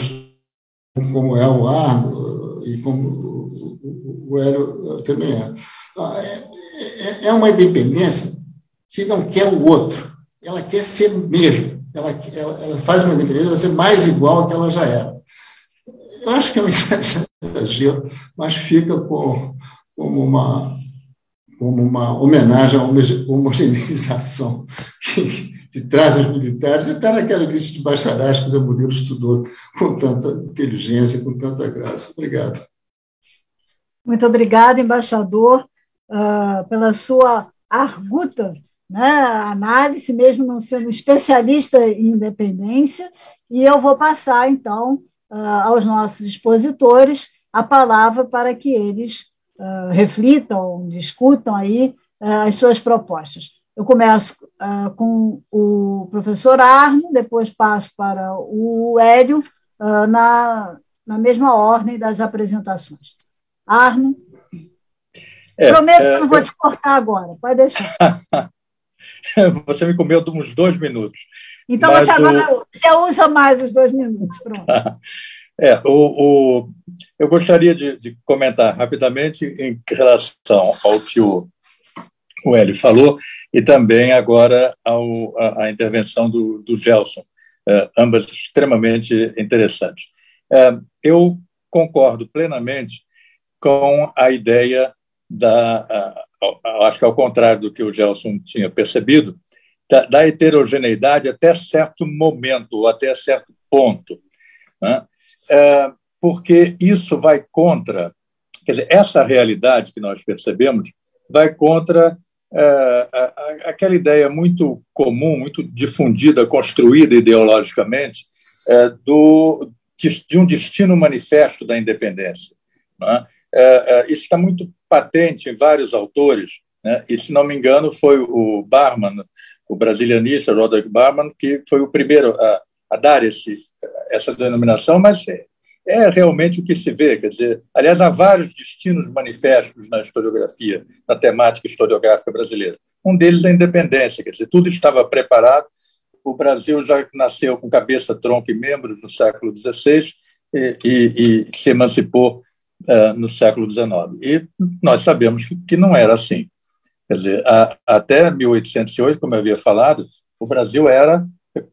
D: como é o Arno e como o Hélio também é. Ah, é. É, é uma independência que não quer o outro, ela quer ser mesmo, ela, ela, ela faz uma independência para ser mais igual ao que ela já era. Eu acho que é um exagero, mas fica como, como, uma, como uma homenagem à homogeneização que, que traz os militares e está naquela lista de bacharéis que o Zé Murilo estudou com tanta inteligência, com tanta graça. Obrigado.
A: Muito obrigada, embaixador, uh, pela sua arguta né, análise, mesmo não sendo especialista em independência, e eu vou passar, então, uh, aos nossos expositores a palavra para que eles uh, reflitam, discutam aí uh, as suas propostas. Eu começo com o professor Arno, depois passo para o Hélio, na, na mesma ordem das apresentações. Arno. É, Prometo é, que não vou te cortar agora, pode deixar.
B: você me comeu uns dois minutos.
A: Então você agora o... você usa mais os dois minutos. Pronto.
B: É, o, o, eu gostaria de, de, comentar rapidamente em relação ao que o, o Hélio falou e também agora ao, a, a intervenção do, do Gelson, é, ambas extremamente interessantes. É, eu concordo plenamente com a ideia da, acho que ao contrário do que o Gelson tinha percebido, da, da heterogeneidade até certo momento, ou até certo ponto. Né? É, porque isso vai contra, quer dizer, essa realidade que nós percebemos vai contra é, aquela ideia muito comum, muito difundida, construída ideologicamente, é, do, de um destino manifesto da independência. Né? isso está muito patente em vários autores, né? e, se não me engano, foi o Barman, o brasilianista Roderick Barman, que foi o primeiro a, a dar esse, essa denominação, mas é realmente o que se vê. Quer dizer, aliás, há vários destinos manifestos na historiografia, na temática historiográfica brasileira. Um deles é a independência, quer dizer, tudo estava preparado. O Brasil já nasceu com cabeça, tronco e membros no século XVI e, e, e se emancipou uh, no século XIX. E nós sabemos que, que não era assim. Quer dizer, a, até 1808, como eu havia falado, o Brasil era,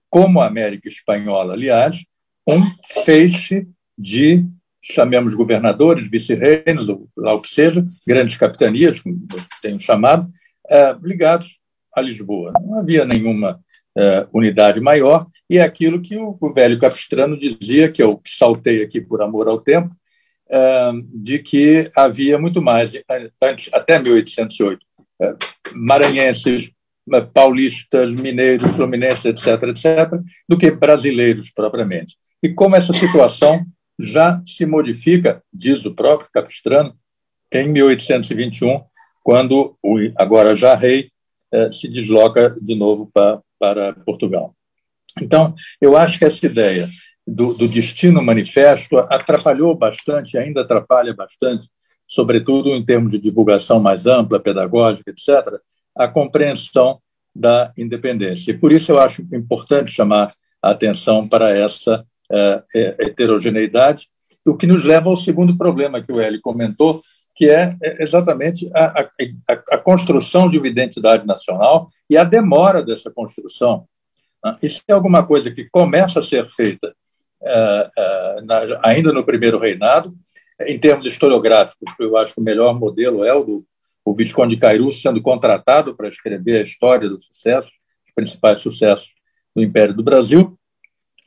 B: como a América Espanhola, aliás, um feixe de, chamemos governadores, vice-reinos, lá o que seja, grandes capitanias, como tenho chamado, é, ligados a Lisboa. Não havia nenhuma é, unidade maior, e é aquilo que o, velho Capistrano dizia, que eu saltei aqui por amor ao tempo, de que havia muito mais, antes, até 1808, é, maranhenses, é, paulistas, mineiros, fluminenses, etc., etc., do que brasileiros propriamente. E como essa situação já se modifica, diz o próprio Capistrano, em 1821, quando o agora já rei eh, se desloca de novo para, para Portugal. Então, eu acho que essa ideia do, do destino manifesto atrapalhou bastante, ainda atrapalha bastante, sobretudo em termos de divulgação mais ampla, pedagógica, etc., a compreensão da independência. E por isso eu acho importante chamar a atenção para essa é, é, heterogeneidade, o que nos leva ao segundo problema que o Eli comentou, que é, é exatamente a, a, a, construção de uma identidade nacional e a demora dessa construção. Ah, isso é alguma coisa que começa a ser feita é, é, ainda no primeiro reinado, em termos historiográficos, eu acho que o melhor modelo é o do o Visconde de Cairu sendo contratado para escrever a história do sucesso, os principais sucessos do Império do Brasil,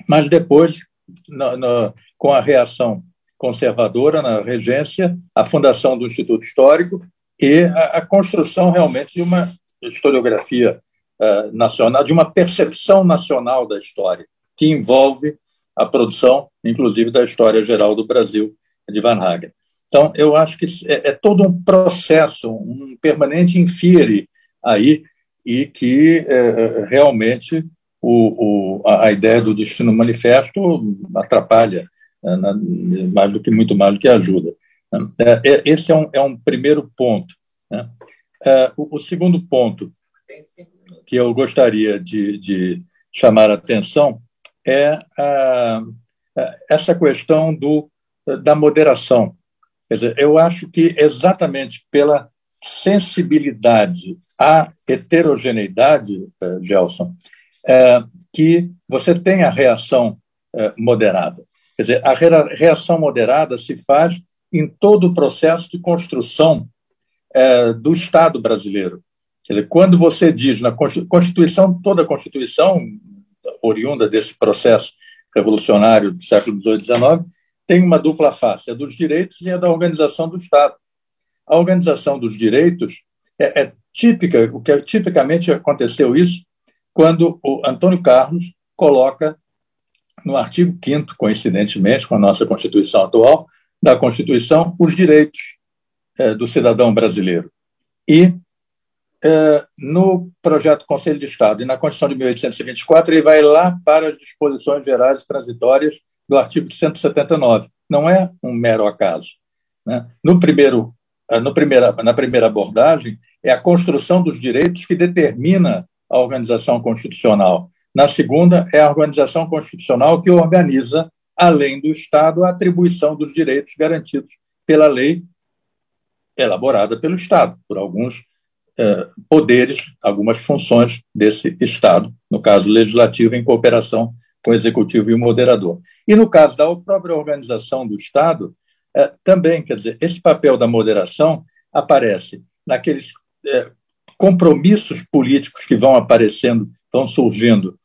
B: mas depois na, na, com a reação conservadora na regência, a fundação do Instituto Histórico e a, a construção realmente de uma historiografia uh, nacional, de uma percepção nacional da história, que envolve a produção, inclusive, da história geral do Brasil, de Van Hagen. Então, eu acho que é, é todo um processo, um permanente infire aí, e que é, é realmente o, o, a, ideia do destino manifesto atrapalha né, mais do que muito mais do que ajuda. Né. É, é, esse é um, é um primeiro ponto. Né? É, o, o, segundo ponto que eu gostaria de, de chamar a atenção é a, essa questão do, da moderação. Quer dizer, eu acho que exatamente pela sensibilidade à heterogeneidade, Gelson, é, que você tem a reação é, moderada. Quer dizer, a reação moderada se faz em todo o processo de construção do Estado brasileiro. Quer dizer, quando você diz na Constituição, toda a Constituição, oriunda desse processo revolucionário do século XVIII e XIX, tem uma dupla face, a dos direitos e a da organização do Estado. A organização dos direitos é, é típica, o que tipicamente aconteceu isso quando o Antônio Carlos coloca no artigo 5 coincidentemente com a nossa Constituição atual, da Constituição, os direitos é, do cidadão brasileiro. E é, no projeto Conselho de Estado e na Constituição de 1824, ele vai lá para as disposições gerais transitórias do artigo 179. Não é um mero acaso. Né? No primeiro, é, no primeira, na primeira abordagem, é a construção dos direitos que determina a organização constitucional. Na segunda, é a organização constitucional que organiza, além do Estado, a atribuição dos direitos garantidos pela lei elaborada pelo Estado, por alguns eh, poderes, algumas funções desse Estado, no caso legislativo, em cooperação com o executivo e o moderador. E no caso da própria organização do Estado, eh, também, quer dizer, esse papel da moderação aparece naqueles eh, compromissos políticos que vão aparecendo, vão surgindo,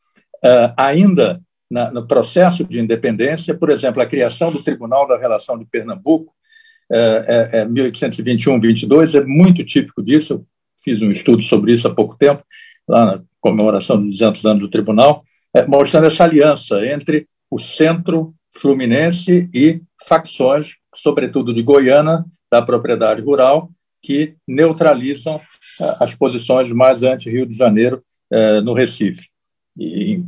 B: ainda na, no processo de independência, por exemplo, a criação do Tribunal da Relação de Pernambuco, é, é 1821-22, é muito típico disso. Fiz um estudo sobre isso há pouco tempo, lá na comemoração dos 200 anos do Tribunal, é, mostrando essa aliança entre o centro fluminense e facções, sobretudo de Goiânia, da propriedade rural, que neutralizam eh, as posições mais anti-Rio de Janeiro eh, no Recife. E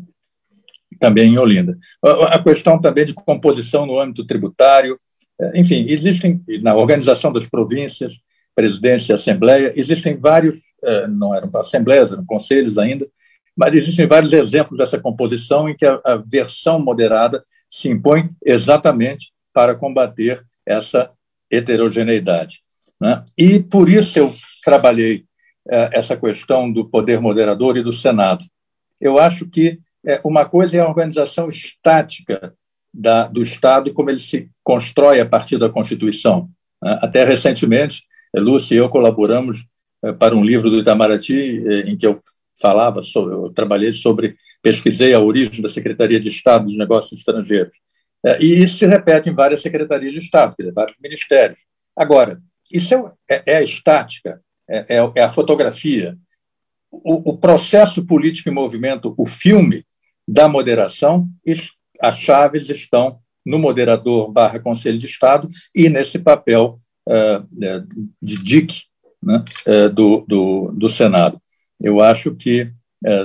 B: também em Olinda. A questão também de composição no âmbito tributário, enfim, existem, na organização das províncias, presidência assembleia, existem vários, não eram assembleias, eram conselhos ainda, mas existem vários exemplos dessa composição em que a, a versão moderada se impõe exatamente para combater essa heterogeneidade. Né? E por isso eu trabalhei eh, essa questão do poder moderador e do Senado. Eu acho que eh, uma coisa é a organização estática da, do Estado como ele se constrói a partir da Constituição. Né? Até recentemente, eh, Lúcia e eu colaboramos para um livro do Itamaraty em que eu falava sobre, eu trabalhei sobre, pesquisei a origem da Secretaria de Estado dos Negócios Estrangeiros. E isso se repete em várias secretarias de Estado, vários ministérios. Agora, isso é, é, é a estática, é, é, é, a fotografia. O, o, processo político em movimento, o filme da moderação, as chaves estão no moderador barra Conselho de Estado e nesse papel de DIC né, uh, do, do, do, Senado. Eu acho que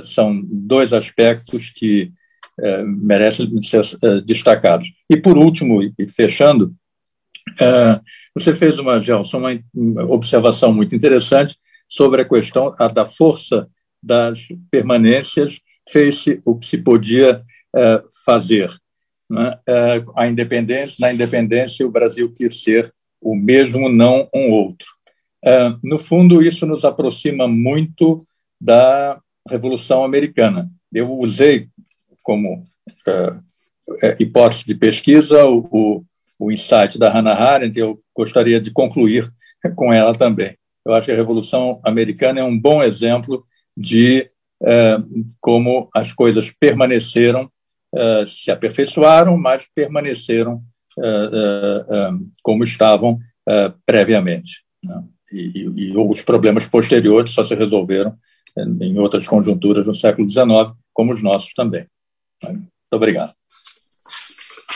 B: são dois aspectos que merecem ser destacados. E, por último, e fechando, você fez uma, Gelson, uma observação muito interessante sobre a questão da força das permanências, fez-se o que se podia fazer. Né? A independência, na independência, o Brasil quis ser o mesmo, não um outro. Uh, no fundo, isso nos aproxima muito da Revolução Americana. Eu usei como hipótese de pesquisa o, o o insight da Hannah Arendt, eu gostaria de concluir com ela também. Eu acho que a Revolução Americana é um bom exemplo de eh, como as coisas permaneceram, se aperfeiçoaram, mas permaneceram como estavam previamente. Né? E, e, e, os problemas posteriores só se resolveram em outras conjunturas no século XIX, como os nossos também. Muito obrigado.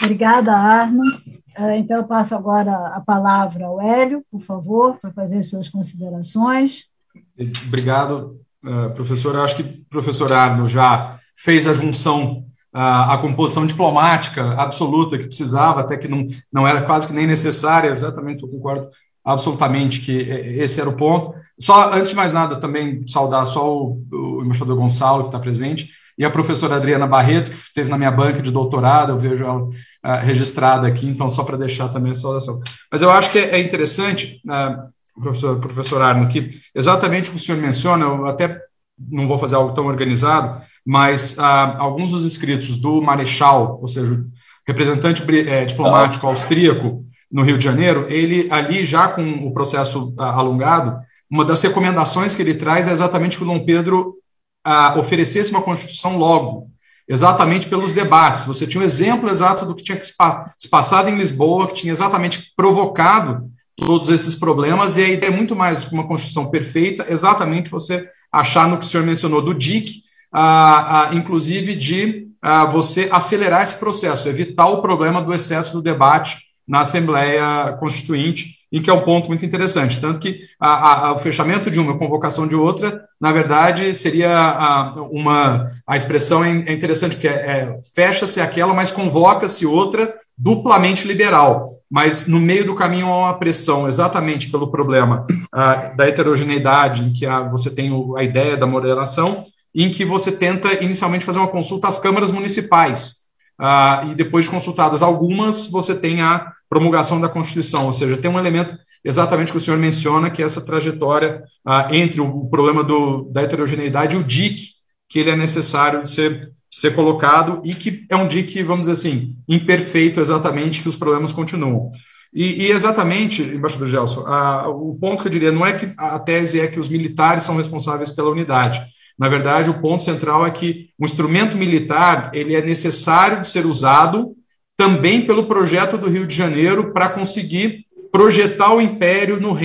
A: Obrigada, Arno. Então, eu passo agora a palavra ao Hélio, por favor, para fazer suas considerações.
C: Obrigado, professor. Eu acho que o professor Arno já fez a junção, a composição diplomática absoluta que precisava, até que não, não era quase que nem necessária, exatamente, eu concordo absolutamente que esse era o ponto. Só, antes de mais nada, também saudar só o, o embaixador Gonçalo, que está presente, e a professora Adriana Barreto, que esteve na minha banca de doutorado, eu vejo ela uh, registrada aqui, então só para deixar também a saudação. Mas eu acho que é, é interessante, uh, professor, professor Arno, que exatamente o que o senhor menciona, eu até não vou fazer algo tão organizado, mas uh, alguns dos escritos do Marechal, ou seja, representante é, diplomático austríaco no Rio de Janeiro, ele ali já com o processo alongado, uma das recomendações que ele traz é exatamente que o Dom Pedro uh, oferecesse uma Constituição logo, exatamente pelos debates. Você tinha um exemplo exato do que tinha se passado em Lisboa, que tinha exatamente provocado todos esses problemas, e a ideia é muito mais que uma Constituição perfeita, exatamente você achar no que o senhor mencionou do DIC, uh, uh, inclusive de uh, você acelerar esse processo, evitar o problema do excesso do debate na Assembleia Constituinte, em que é um ponto muito interessante. Tanto que a, a, o fechamento de uma, a convocação de outra, na verdade, seria a, uma. A expressão é, interessante, porque é, é, fecha-se aquela, mas convoca-se outra duplamente liberal. Mas no meio do caminho há uma pressão, exatamente pelo problema da heterogeneidade, em que você tem a ideia da moderação, em que você tenta inicialmente fazer uma consulta às câmaras municipais. Uh, e depois de consultadas algumas, você tem a promulgação da Constituição, ou seja, tem um elemento exatamente que o senhor menciona, que é essa trajetória uh, entre o problema do, da heterogeneidade e o DIC, que ele é necessário de ser, ser colocado e que é um DIC, vamos dizer assim, imperfeito exatamente, que os problemas continuam. E, e exatamente, embaixador Gelson, uh, o ponto que eu diria não é que a tese é que os militares são responsáveis pela unidade. Na verdade, o ponto central é que o instrumento militar ele é necessário de ser usado também pelo projeto do Rio de Janeiro para conseguir projetar o império no,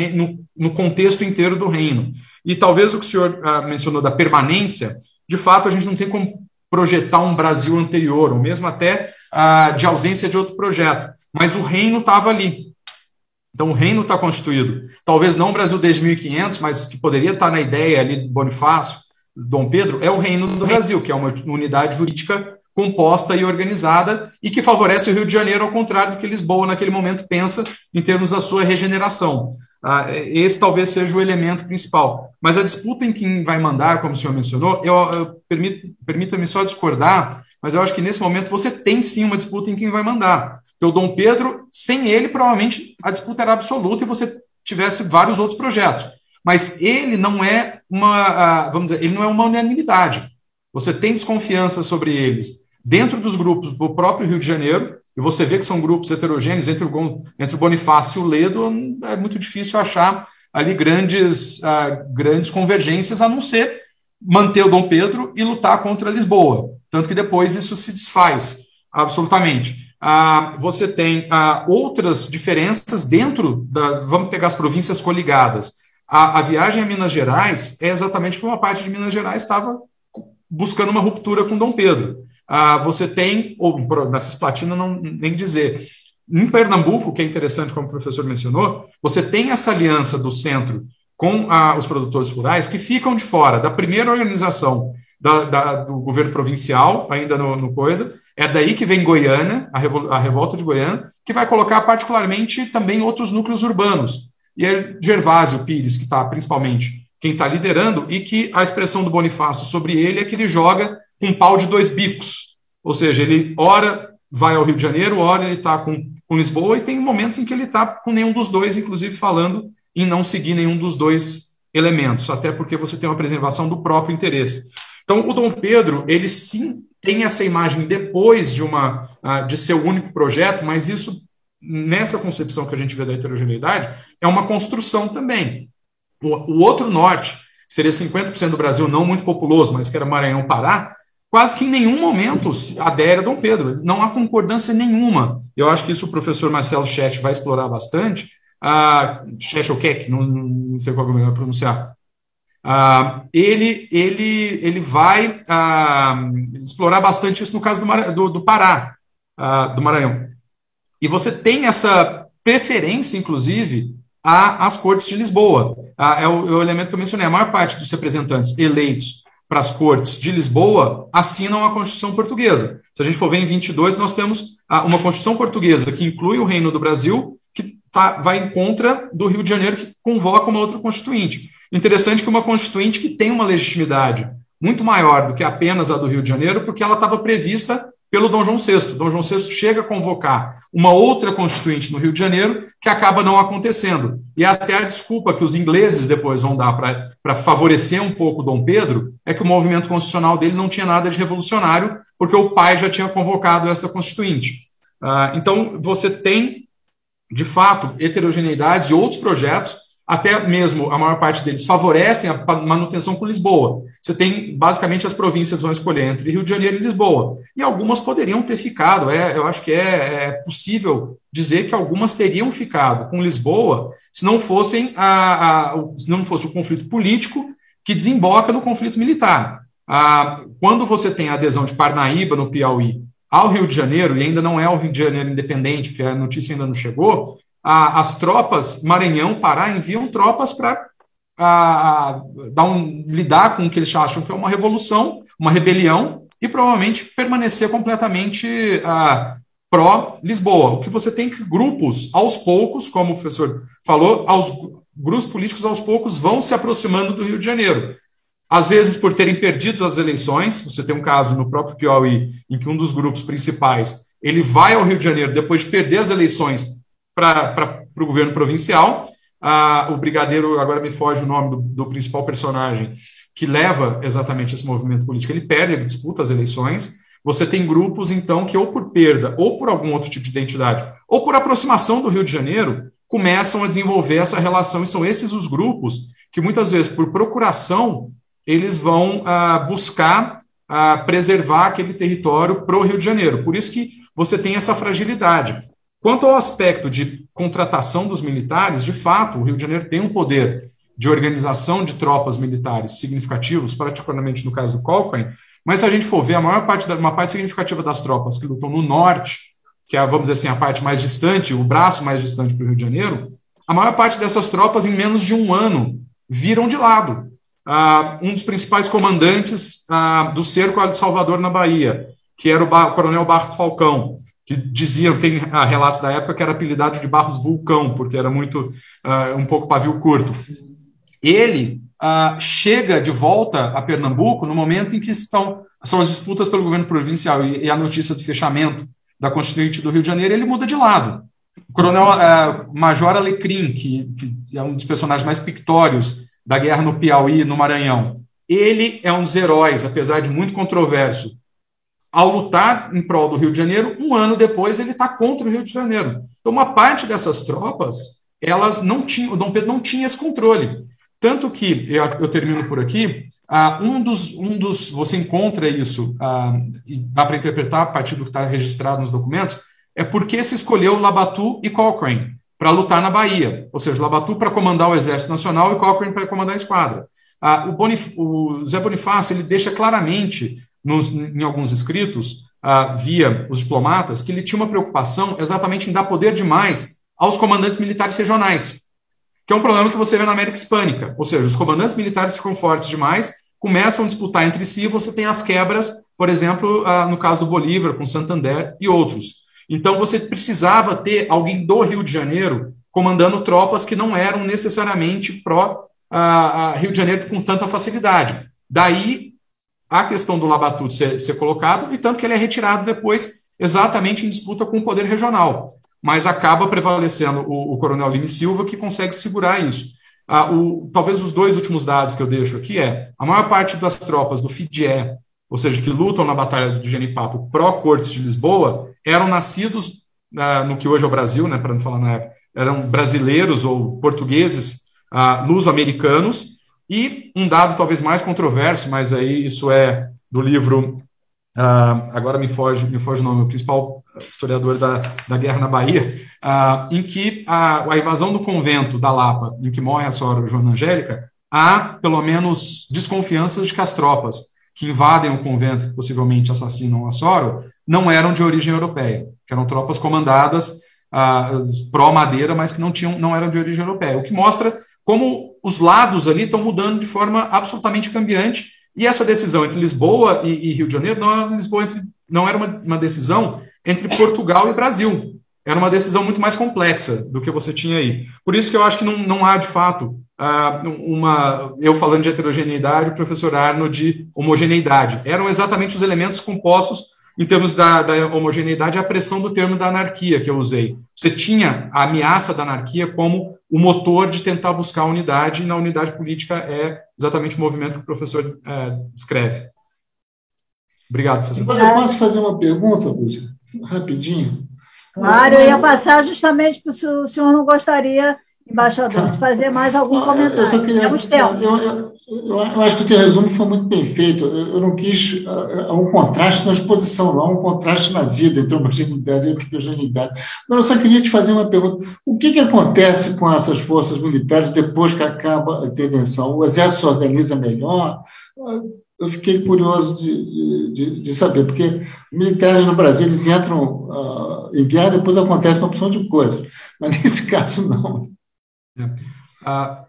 C: no, contexto inteiro do reino. E talvez o que o senhor ah, mencionou da permanência, de fato, a gente não tem como projetar um Brasil anterior, ou mesmo até ah, de ausência de outro projeto. Mas o reino estava ali. Então, o reino está constituído. Talvez não o Brasil desde 1500, mas que poderia estar na ideia ali do Bonifácio, Dom Pedro, é o reino do Brasil, que é uma unidade jurídica composta e organizada e que favorece o Rio de Janeiro, ao contrário do que Lisboa, naquele momento, pensa em termos da sua regeneração. Ah, esse talvez seja o elemento principal. Mas a disputa em quem vai mandar, como o senhor mencionou, eu, eu permita-me só discordar, mas eu acho que nesse momento você tem sim uma disputa em quem vai mandar. Porque o Dom Pedro, sem ele, provavelmente a disputa era absoluta e você tivesse vários outros projetos. Mas ele não é uma, vamos dizer, ele não é uma unanimidade. Você tem desconfiança sobre eles dentro dos grupos do próprio Rio de Janeiro, e você vê que são grupos heterogêneos, entre o, entre o Bonifácio e o Ledo, é muito difícil achar ali grandes, uh, grandes convergências, a não ser manter o Dom Pedro e lutar contra Lisboa. Tanto que depois isso se desfaz, absolutamente. Uh, você tem uh, outras diferenças dentro da. Vamos pegar as províncias coligadas. A, a viagem a Minas Gerais é exatamente porque uma parte de Minas Gerais estava buscando uma ruptura com Dom Pedro. Ah, você tem, ou na Cisplatina não nem dizer, em Pernambuco, que é interessante, como o professor mencionou, você tem essa aliança do centro com ah, os produtores rurais que ficam de fora da primeira organização da, da, do governo provincial, ainda no, no, coisa. É daí que vem Goiânia, a, revol, a revolta de Goiânia, que vai colocar particularmente também outros núcleos urbanos. E é Gervásio Pires, que está principalmente quem está liderando, e que a expressão do Bonifácio sobre ele é que ele joga um pau de dois bicos. Ou seja, ele ora vai ao Rio de Janeiro, ora ele está com, com Lisboa, e tem momentos em que ele está com nenhum dos dois, inclusive falando em não seguir nenhum dos dois elementos, até porque você tem uma preservação do próprio interesse. Então, o Dom Pedro, ele sim tem essa imagem depois de uma uh, de ser o único projeto, mas isso nessa concepção que a gente vê da heterogeneidade é uma construção também. O, o outro norte, seria 50% do Brasil não muito populoso, mas que era Maranhão, Pará, quase que em nenhum momento adere a Dom Pedro. Não há concordância nenhuma. Eu acho que isso o professor Marcelo Chet vai explorar bastante. Uh, Chet ou Keck, não, sei qual é o melhor pronunciar. Uh, ele, ele, ele vai uh, explorar bastante isso no caso do, do, do Pará, do Maranhão. E você tem essa preferência, inclusive, às cortes de Lisboa. é, o, é o elemento que eu mencionei. A maior parte dos representantes eleitos para as cortes de Lisboa assinam a Constituição Portuguesa. Se a gente for ver em 22, nós temos uma Constituição Portuguesa que inclui o Reino do Brasil, que tá, vai em contra do Rio de Janeiro, que convoca uma outra Constituinte. Interessante que uma Constituinte que tem uma legitimidade muito maior do que apenas a do Rio de Janeiro, porque ela estava prevista pelo Dom João VI. Dom João VI chega a convocar uma outra constituinte no Rio de Janeiro, que acaba não acontecendo. E até a desculpa que os ingleses depois vão dar para favorecer um pouco Dom Pedro é que o movimento constitucional dele não tinha nada de revolucionário, porque o pai já tinha convocado essa constituinte. Uh, então, você tem, de fato, heterogeneidades e outros projetos até mesmo a maior parte deles favorecem a manutenção com Lisboa. Você tem, basicamente, as províncias vão escolher entre Rio de Janeiro e Lisboa. E algumas poderiam ter ficado. É, eu acho que é, é possível dizer que algumas teriam ficado com Lisboa se não fossem a, a, se não fosse o conflito político que desemboca no conflito militar. Ah, quando você tem a adesão de Parnaíba, no Piauí, ao Rio de Janeiro, e ainda não é o Rio de Janeiro independente, porque a notícia ainda não chegou, a, as tropas, Maranhão, Pará, enviam tropas para um, lidar com o que eles acham que é uma revolução, uma rebelião, e provavelmente permanecer completamente pró-Lisboa. O que você tem que grupos, aos poucos, como o professor falou, aos grupos políticos aos poucos vão se aproximando do Rio de Janeiro. Às vezes por terem perdido as eleições, você tem um caso no próprio Piauí, em que um dos grupos principais ele vai ao Rio de Janeiro depois de perder as eleições para o governo provincial. Ah, o brigadeiro, agora me foge o nome do, do, principal personagem, que leva exatamente esse movimento político. Ele perde, ele disputa as eleições. Você tem grupos, então, que ou por perda, ou por algum outro tipo de identidade, ou por aproximação do Rio de Janeiro, começam a desenvolver essa relação. E são esses os grupos que, muitas vezes, por procuração, eles vão ah, buscar ah, preservar aquele território para o Rio de Janeiro. Por isso que você tem essa fragilidade. Quanto ao aspecto de contratação dos militares, de fato, o Rio de Janeiro tem um poder de organização de tropas militares significativos, particularmente no caso do Cochrane, mas se a gente for ver, a maior parte, da, uma parte significativa das tropas que lutam no norte, que é, vamos dizer assim, a parte mais distante, o braço mais distante para o Rio de Janeiro, a maior parte dessas tropas, em menos de um ano, viram de lado. Ah, um dos principais comandantes ah, do cerco de Salvador, na Bahia, que era o, o coronel Barros Falcão, que diziam, tem ah, relatos da época que era apelidado de Barros Vulcão, porque era muito, uh, um pouco pavio curto. Ele uh, chega de volta a Pernambuco no momento em que estão, são as disputas pelo governo provincial e, e a notícia de fechamento da Constituinte do Rio de Janeiro, ele muda de lado. O coronel uh, Major Alecrim, que, que, é um dos personagens mais pictórios da guerra no Piauí, no Maranhão, ele é um dos heróis, apesar de muito controverso, ao lutar em prol do Rio de Janeiro, um ano depois ele está contra o Rio de Janeiro. Então, uma parte dessas tropas, elas não tinham, o Dom Pedro não tinha esse controle. Tanto que, eu, eu termino por aqui, uh, um, dos, um dos, você encontra isso, uh, e dá para interpretar a partir do que está registrado nos documentos, é porque se escolheu Labatu e Cochrane para lutar na Bahia, ou seja, Labatu para comandar o Exército Nacional e Cochrane para comandar a esquadra. Uh, o, Bonif o Zé Bonifácio ele deixa claramente nos, em alguns escritos, uh, via os diplomatas, que ele tinha uma preocupação exatamente em dar poder demais aos comandantes militares regionais, que é um problema que você vê na América Hispânica. Ou seja, os comandantes militares ficam fortes demais, começam a disputar entre si, você tem as quebras, por exemplo, uh, no caso do Bolívar, com Santander e outros. Então, você precisava ter alguém do Rio de Janeiro comandando tropas que não eram necessariamente pró-Rio uh, de Janeiro com tanta facilidade. Daí a questão do Labatut ser, ser colocado, e tanto que ele é retirado depois, exatamente em disputa com o poder regional. Mas acaba prevalecendo o, o coronel Lime Silva, que consegue segurar isso. Ah, o, talvez os dois últimos dados que eu deixo aqui é a maior parte das tropas do FIDE, ou seja, que lutam na Batalha do Genipapo pró-Cortes de Lisboa, eram nascidos ah, no que hoje é o Brasil, né, para não falar na época, eram brasileiros ou portugueses ah, luso-americanos, e um dado talvez mais controverso, mas aí isso é do livro, uh, agora me foge, me foge o nome, o principal historiador da, da guerra na Bahia, uh, em que a, a, invasão do convento da Lapa, em que morre a senhora Joana Angélica, há pelo menos desconfianças de que as tropas que invadem o convento, que possivelmente assassinam a Soro, não eram de origem europeia, que eram tropas comandadas pró-madeira, mas que não, tinham, não eram de origem europeia, o que mostra como os lados ali estão mudando de forma absolutamente cambiante. E essa decisão entre Lisboa e, e Rio de Janeiro não era, Lisboa entre, não era uma, uma, decisão entre Portugal e Brasil. Era uma decisão muito mais complexa do que você tinha aí. Por isso que eu acho que não, não há, de fato, uma. Eu falando de heterogeneidade, o professor Arno de homogeneidade. Eram exatamente os elementos compostos em termos da, da, homogeneidade, a pressão do termo da anarquia que eu usei. Você tinha a ameaça da anarquia como o motor de tentar buscar a unidade, e na unidade política é exatamente o movimento que o professor é, descreve. Obrigado, professor.
D: Eu posso fazer uma pergunta, Lúcia? Rapidinho.
A: Claro, eu ia passar justamente para o senhor não gostaria embaixador, de fazer mais algum comentário. Eu, só queria, Temos tempo.
D: Eu, eu, eu, acho que o teu resumo foi muito bem feito. Eu, não quis. Há um contraste na exposição, não um contraste na vida entre homogeneidade e heterogeneidade. Mas eu só queria te fazer uma pergunta. O que, que acontece com essas forças militares depois que acaba a intervenção? O exército se organiza melhor? Eu fiquei curioso de, de, de saber, porque militares no Brasil eles entram uh, em guerra, depois acontece uma opção de coisas, mas nesse caso não.
C: É. Ah,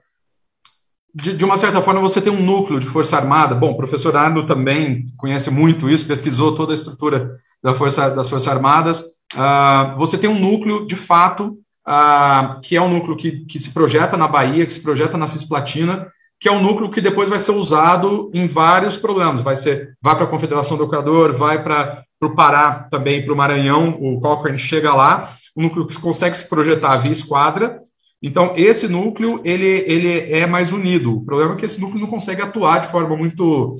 C: de, de, uma certa forma, você tem um núcleo de Força Armada. Bom, o professor Arno também conhece muito isso, pesquisou toda a estrutura da força, das Forças Armadas. Ah, você tem um núcleo, de fato, ah, que é um núcleo que, que se projeta na Bahia, que se projeta na Cisplatina, que é um núcleo que depois vai ser usado em vários problemas. Vai ser, vai para a Confederação do Equador, vai para o Pará, também para o Maranhão, o Cochrane chega lá, um núcleo que consegue se projetar via esquadra, então, esse núcleo ele, ele é mais unido. O problema é que esse núcleo não consegue atuar de forma muito,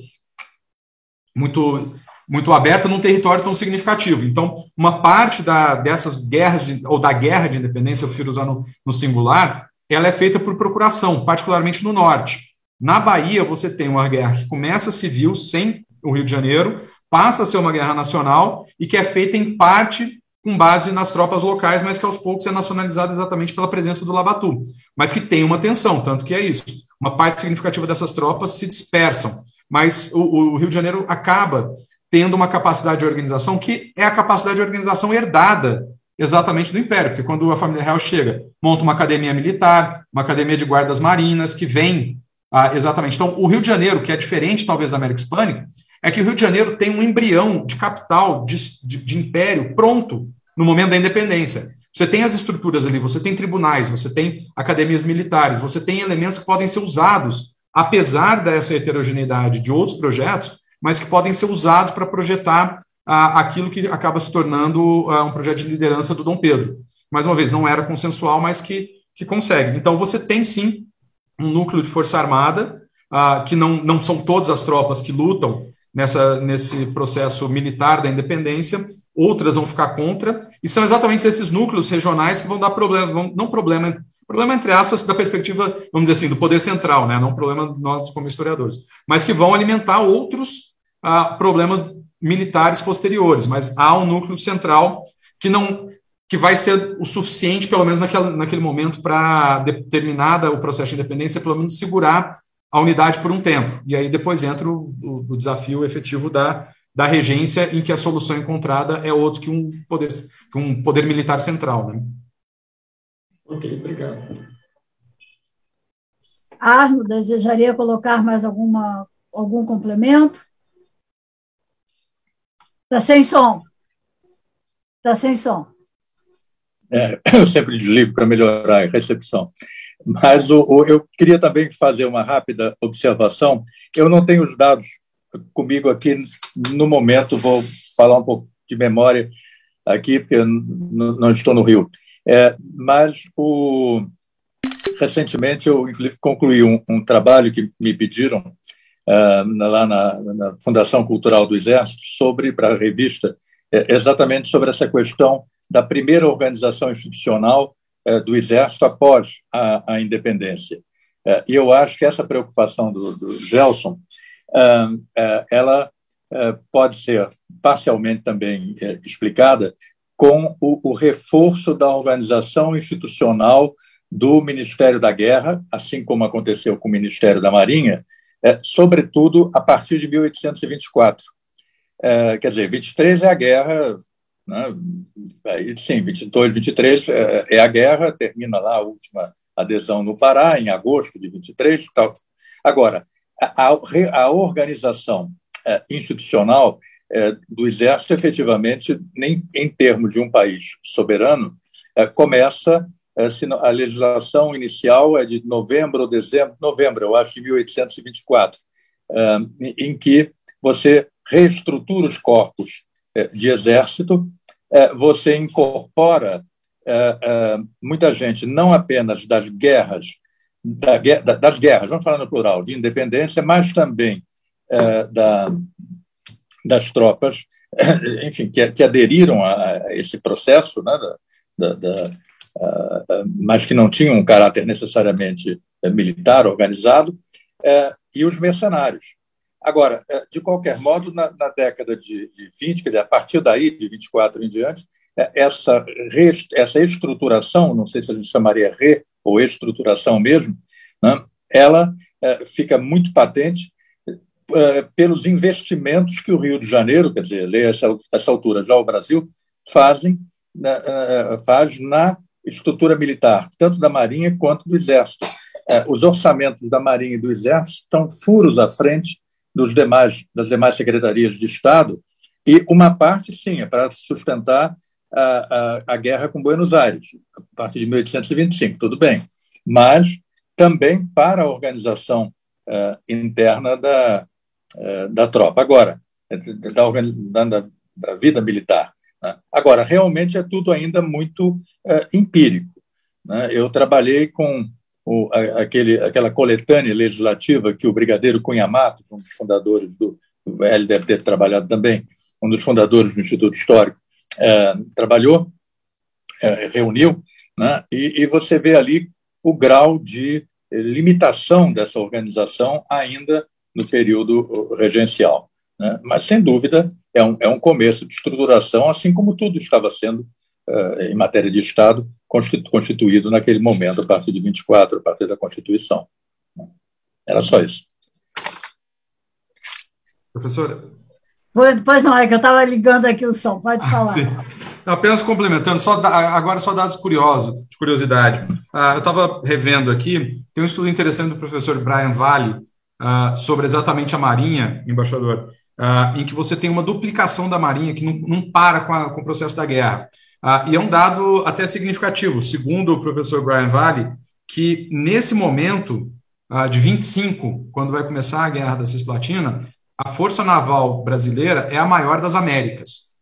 C: muito, muito aberta num território tão significativo. Então, uma parte da, dessas guerras, de, ou da guerra de independência, eu prefiro usar no, no singular, ela é feita por procuração, particularmente no norte. Na Bahia, você tem uma guerra que começa civil, sem o Rio de Janeiro, passa a ser uma guerra nacional e que é feita em parte com base nas tropas locais, mas que aos poucos é nacionalizada exatamente pela presença do Labatu, mas que tem uma tensão, tanto que é isso. Uma parte significativa dessas tropas se dispersam, mas o, o Rio de Janeiro acaba tendo uma capacidade de organização que é a capacidade de organização herdada exatamente do Império, porque quando a família real chega, monta uma academia militar, uma academia de guardas marinas, que vem ah, exatamente. Então, o Rio de Janeiro, que é diferente talvez da América Hispânica, é que o Rio de Janeiro tem um embrião de capital, de, de, de império pronto no momento da independência. Você tem as estruturas ali, você tem tribunais, você tem academias militares, você tem elementos que podem ser usados, apesar dessa heterogeneidade de outros projetos, mas que podem ser usados para projetar ah, aquilo que acaba se tornando ah, um projeto de liderança do Dom Pedro. Mais uma vez, não era consensual, mas que, que consegue. Então, você tem sim um núcleo de força armada, ah, que não, não são todas as tropas que lutam nessa, nesse processo militar da independência, outras vão ficar contra, e são exatamente esses núcleos regionais que vão dar problema, vão, não problema, problema entre aspas, da perspectiva, vamos dizer assim, do poder central, né, não problema nós como historiadores, mas que vão alimentar outros ah, problemas militares posteriores, mas há um núcleo central que não que vai ser o suficiente, pelo menos naquele, naquele momento, para determinada o processo de independência, pelo menos segurar a unidade por um tempo. E aí depois entra o, o, o desafio efetivo da, da regência, em que a solução encontrada é outro que um poder, que um poder militar central. Né?
D: Ok, obrigado.
A: Arno, desejaria colocar mais alguma, algum complemento? Está sem som. Está sem som.
B: É, eu sempre desligo para melhorar a recepção. Mas o, o, eu queria também fazer uma rápida observação. Eu não tenho os dados comigo aqui no momento, vou falar um pouco de memória aqui, porque não estou no Rio. É, mas o, recentemente eu concluí um, um, trabalho que me pediram uh, lá na, na, Fundação Cultural do Exército sobre para a revista é, exatamente sobre essa questão da primeira organização institucional do Exército após a, a independência. É, e eu acho que essa preocupação do, do Gelson, é, ela pode ser parcialmente também explicada com o, o reforço da organização institucional do Ministério da Guerra, assim como aconteceu com o Ministério da Marinha, sobretudo a partir de 1824. É, quer dizer, 23 é a guerra né? Aí, sim, 22, 23 é, é a guerra, termina lá a última adesão no Pará, em agosto de 23. Tal. Agora, a, a organização é, institucional é, do Exército, efetivamente, nem em termos de um país soberano, é, começa. É, a legislação inicial é de novembro ou dezembro, novembro, eu acho, de 1824, é, em que você reestrutura os corpos de exército, é, você incorpora é, muita gente, não apenas das guerras, das guerras, vamos falar no plural, de independência, mas também da, das tropas, enfim, que, que aderiram a, esse processo, né, da, da, mas que não tinham um caráter necessariamente militar organizado, e os mercenários. Agora, é, de qualquer modo, na, na década de, de 20, quer dizer, a partir daí, de 24 em diante, é, essa, essa estruturação, não sei se a gente chamaria re ou estruturação mesmo, né, ela é, fica muito patente pelos investimentos que o Rio de Janeiro, quer dizer, essa, essa altura já o Brasil, fazem né, faz na estrutura militar, tanto da Marinha quanto do Exército. Os orçamentos da Marinha e do Exército estão furos à frente dos demais, das demais secretarias de Estado, e uma parte, sim, é para sustentar a, a, a guerra com Buenos Aires, a partir de 1825, tudo bem, mas também para a organização uh, interna da, uh, da tropa. Agora, da, da, da vida militar. Né? Agora, realmente é tudo ainda muito uh, empírico. Né? Eu trabalhei com o, aquele, aquela coletânea legislativa que o brigadeiro Cunha Mato, um dos fundadores do. Ele deve ter trabalhado também, um dos fundadores do Instituto Histórico, é, trabalhou, é, reuniu, né, e, e você vê ali o grau de limitação dessa organização ainda no período regencial. Né? Mas, sem dúvida, é um, é um começo de estruturação, assim como tudo estava sendo uh, em matéria de Estado constituído naquele momento, a partir de 24, a partir da Constituição. Era só isso.
C: Professora?
A: Pois não, é que eu estava ligando aqui o som, pode falar. Sim.
C: Apenas complementando, só agora só dados curiosos, de curiosidade. Ah, eu estava revendo aqui, tem um estudo interessante do professor Brian Vale ah, sobre exatamente a Marinha, embaixador, uh, em que você tem uma duplicação da Marinha que não, não para com, a, com, o processo da guerra. Uh, e é um dado até significativo, segundo o professor Brian Valley, que nesse momento uh, de 25, quando vai começar a guerra da Cisplatina, a Força Naval Brasileira é a maior das Américas.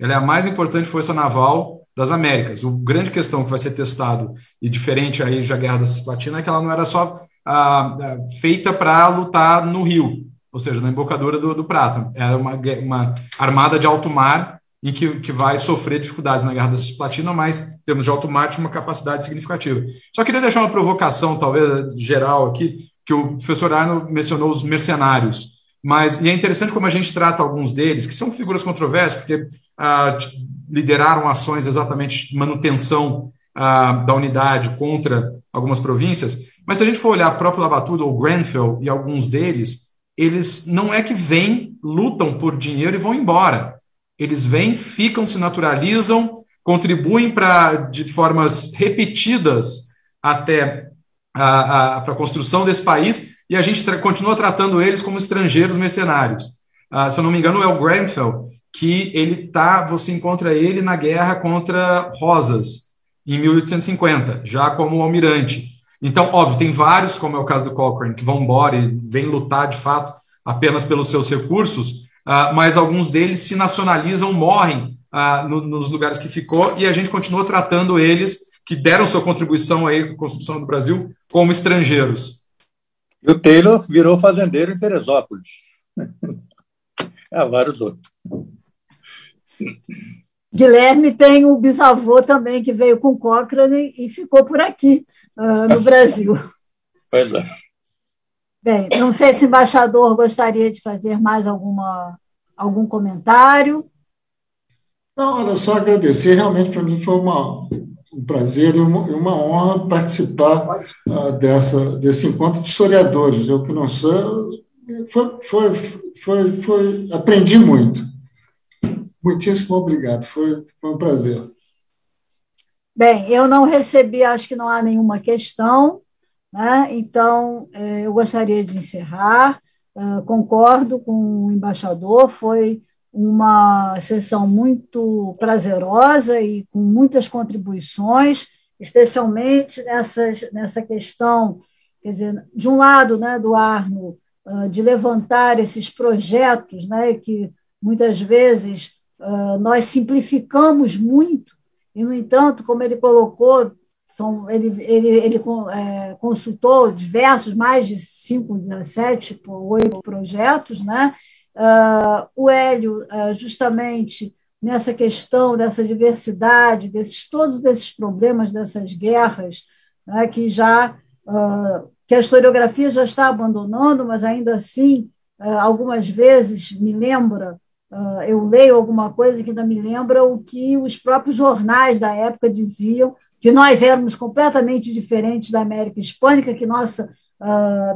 C: Ela é a mais importante força naval das Américas. O grande questão que vai ser testado, e diferente aí da Guerra da Cisplatina, é que ela não era só ah, feita para lutar no Rio, ou seja, na embocadura do, do Prata. Era uma, uma armada de alto mar em que, que vai sofrer dificuldades na Guerra da Cisplatina, mas em termos de tinha uma capacidade significativa. Só queria deixar uma provocação, talvez geral aqui, que o professor Arno mencionou os mercenários. Mas e é interessante como a gente trata alguns deles, que são figuras controversas, porque ah, lideraram ações exatamente de manutenção ah, da unidade contra algumas províncias. Mas se a gente for olhar próprio Labatudo ou Grenfell e alguns deles, eles não é que vêm, lutam por dinheiro e vão embora. Eles vêm, ficam, se naturalizam, contribuem para de formas repetidas até para a construção desse país e a gente tra continua tratando eles como estrangeiros mercenários. Uh, se eu não me engano, é o Grenfell, que ele tá, você encontra ele na guerra contra Rosas, em 1850, já como almirante. Então, óbvio, tem vários, como é o caso do Cochrane, que vão embora e vêm lutar de fato apenas pelos seus recursos, uh, mas alguns deles se nacionalizam, morrem no, nos lugares que ficou, e a gente continua tratando eles, que deram sua contribuição aí com a construção do Brasil, como estrangeiros.
B: E o Taylor virou fazendeiro em Teresópolis. Há vários outros.
A: Guilherme tem um bisavô também que veio com Cochrane e ficou por aqui, uh, no Brasil.
B: Pois é.
A: Bem, não sei se o embaixador gostaria de fazer mais alguma, algum comentário.
D: Não, era só agradecer. Realmente, para mim, foi uma, um prazer e uma, uma honra participar uh, dessa, desse encontro de historiadores. Eu que não sou, foi, foi, foi, foi, aprendi muito. Muitíssimo obrigado, foi, foi um prazer.
A: Bem, eu não recebi, acho que não há nenhuma questão, né? então é, eu gostaria de encerrar. Uh, concordo com o embaixador, foi uma sessão muito prazerosa e com muitas contribuições, especialmente nessas, nessa questão, quer dizer, de um lado, né, do Arno, uh, de levantar esses projetos, né, que muitas vezes uh, nós simplificamos muito, e, no entanto, como ele colocou, são, ele, ele, ele é, consultou diversos, mais de cinco, sete, oito projetos, né, Uh, o Hélio, uh, justamente nessa questão dessa diversidade, desses todos esses problemas, dessas guerras, né, que já uh, que a historiografia já está abandonando, mas ainda assim, algumas vezes me lembra, eu leio alguma coisa que ainda me lembra o que os próprios jornais da época diziam, que nós éramos completamente diferentes da América Hispânica, que nossa,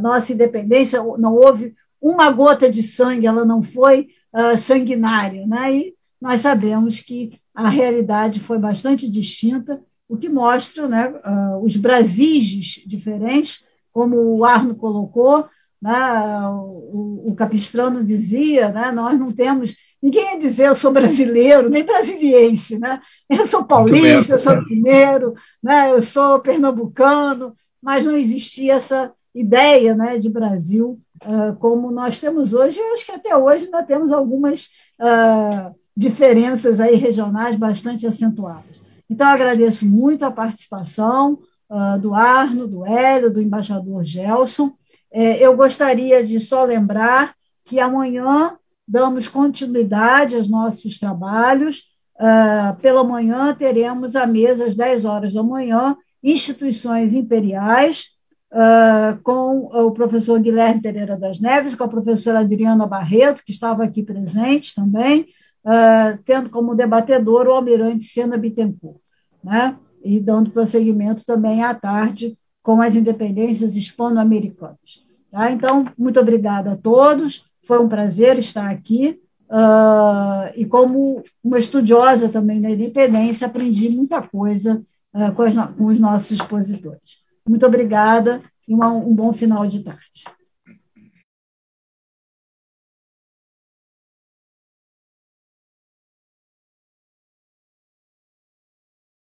A: nossa independência não houve uma gota de sangue, ela não foi uh, sanguinária. Né? E nós sabemos que a realidade foi bastante distinta, o que mostra né, uh, os Brasiges diferentes, como o Arno colocou, né, o, o, Capistrano dizia, né, nós não temos. Ninguém ia dizer eu sou brasileiro, nem brasiliense. Né? Eu sou paulista, eu sou mineiro, né, eu sou pernambucano, mas não existia essa ideia né, de Brasil uh, como nós temos hoje. Eu acho que até hoje nós temos algumas uh, diferenças aí regionais bastante acentuadas. Então, agradeço muito a participação uh, do Arno, do Hélio, do embaixador Gelson. É, eu gostaria de só lembrar que amanhã damos continuidade aos nossos trabalhos. Uh, pela manhã teremos a mesa às 10 horas da manhã, instituições imperiais, uh, com o professor Guilherme Pereira das Neves, com a professora Adriana Barreto, que estava aqui presente também, uh, tendo como debatedor o almirante Sena Bittencourt, né? e dando prosseguimento também à tarde com as independências hispano-americanas. Tá? Então, muito obrigada a todos, foi um prazer estar aqui, Uh, e como uma estudiosa também da independência, aprendi muita coisa uh, com, as, com, os nossos expositores. Muito obrigada e uma, um bom final de tarde.